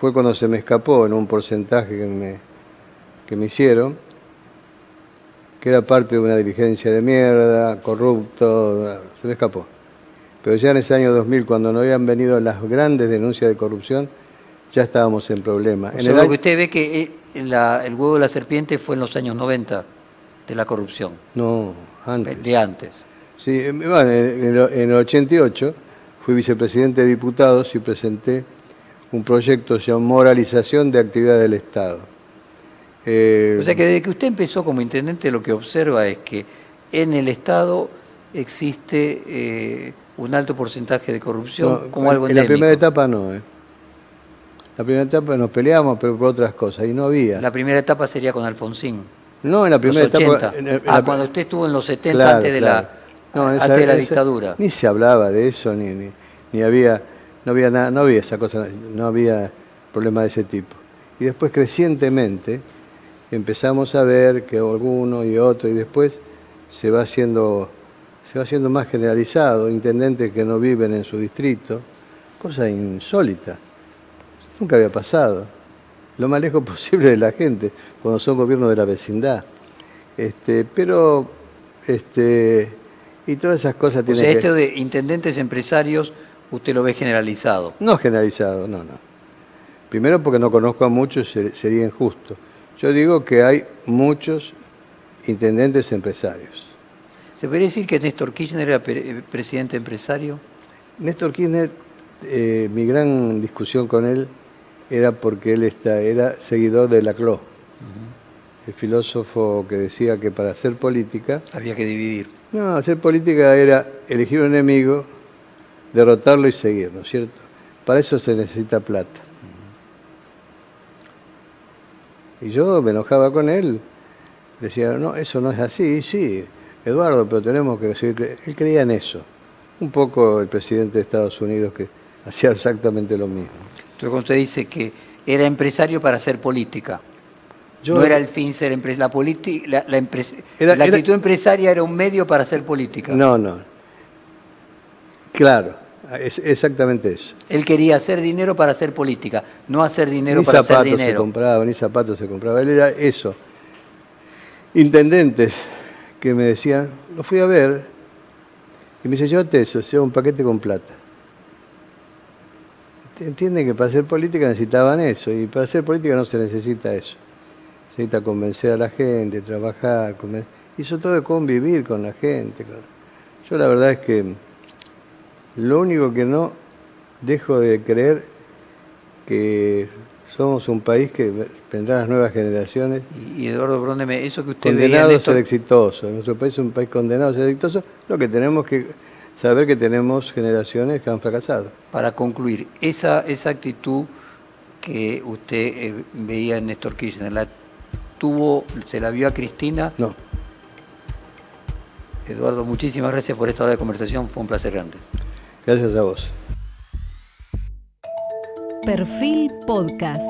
fue cuando se me escapó en un porcentaje que me, que me hicieron, que era parte de una dirigencia de mierda, corrupto, se me escapó. Pero ya en ese año 2000, cuando no habían venido las grandes denuncias de corrupción, ya estábamos en problemas. O En sea, el año- usted ve que eh, la- el huevo de la serpiente fue en los años 90. de la corrupción. No, antes. De antes. Sí, bueno, en, el 88 fui vicepresidente de diputados y presenté un proyecto llamado Moralización de Actividad del Estado. Eh, o sea que desde que usted empezó como intendente lo que observa es que en el Estado existe eh, un alto porcentaje de corrupción como algo En la primera etapa no, ¿eh? La primera etapa nos peleamos, pero por otras cosas, y no había. La primera etapa sería con Alfonsín. No, en la primera etapa. ah, cuando usted estuvo en los 70 antes de la, de la dictadura. Ni se hablaba de eso, ni, ni, había, no había nada, no había esa cosa, no había problema de ese tipo. Y después crecientemente empezamos a ver que alguno y otro, y después se va haciendo, se va haciendo más generalizado, intendentes que no viven en su distrito, cosa insólita. Nunca había pasado. Lo más lejos posible de la gente, cuando son gobiernos de la vecindad. Este, pero, este, y todas esas cosas tienen. O sea, esto de intendentes empresarios, usted lo ve generalizado. No generalizado, no, no. Primero porque no conozco a muchos, sería injusto. Yo digo que hay muchos intendentes empresarios. ¿Se podría decir que Néstor Kirchner era presidente empresario? Néstor Kirchner, eh, mi gran discusión con él era porque él está, era seguidor de Laclau, el filósofo que decía que para hacer política... Había que dividir. No, hacer política era elegir un enemigo, derrotarlo y seguir, ¿no es cierto? Para eso se necesita plata. Y yo me enojaba con él, decía, no, eso no es así, sí, Eduardo, pero tenemos que seguir... Él creía en eso. Un poco el presidente de Estados Unidos que hacía exactamente lo mismo. Entonces, cuando usted dice que era empresario para hacer política, no era el fin ser empresario. La, la, la, actitud empresaria era un medio para hacer política. No, no. Claro, es exactamente eso. Él quería hacer dinero para hacer política, no hacer dinero para hacer dinero. Ni zapatos se compraba, ni zapatos se compraba. Él era eso. Intendentes que me decían, lo fui a ver, y me dice, llévate eso, sea un paquete con plata entienden que para hacer política necesitaban eso, y para hacer política no se necesita eso. Se necesita convencer a la gente, trabajar, y sobre todo convivir con la gente. Yo la verdad es que lo único que no dejo de creer que somos un país que vendrá las nuevas generaciones. Y, Eduardo Brondeme, eso que usted condenado a ser exitoso. Nuestro país es un país condenado a ser exitoso. Lo que tenemos que saber que tenemos generaciones que han fracasado. Para concluir, esa, esa actitud que usted eh, veía en Néstor Kirchner, ¿la tuvo, se la vio a Cristina? No. Eduardo, muchísimas gracias por esta hora de conversación, fue un placer grande. Gracias a vos. Perfil Podcast.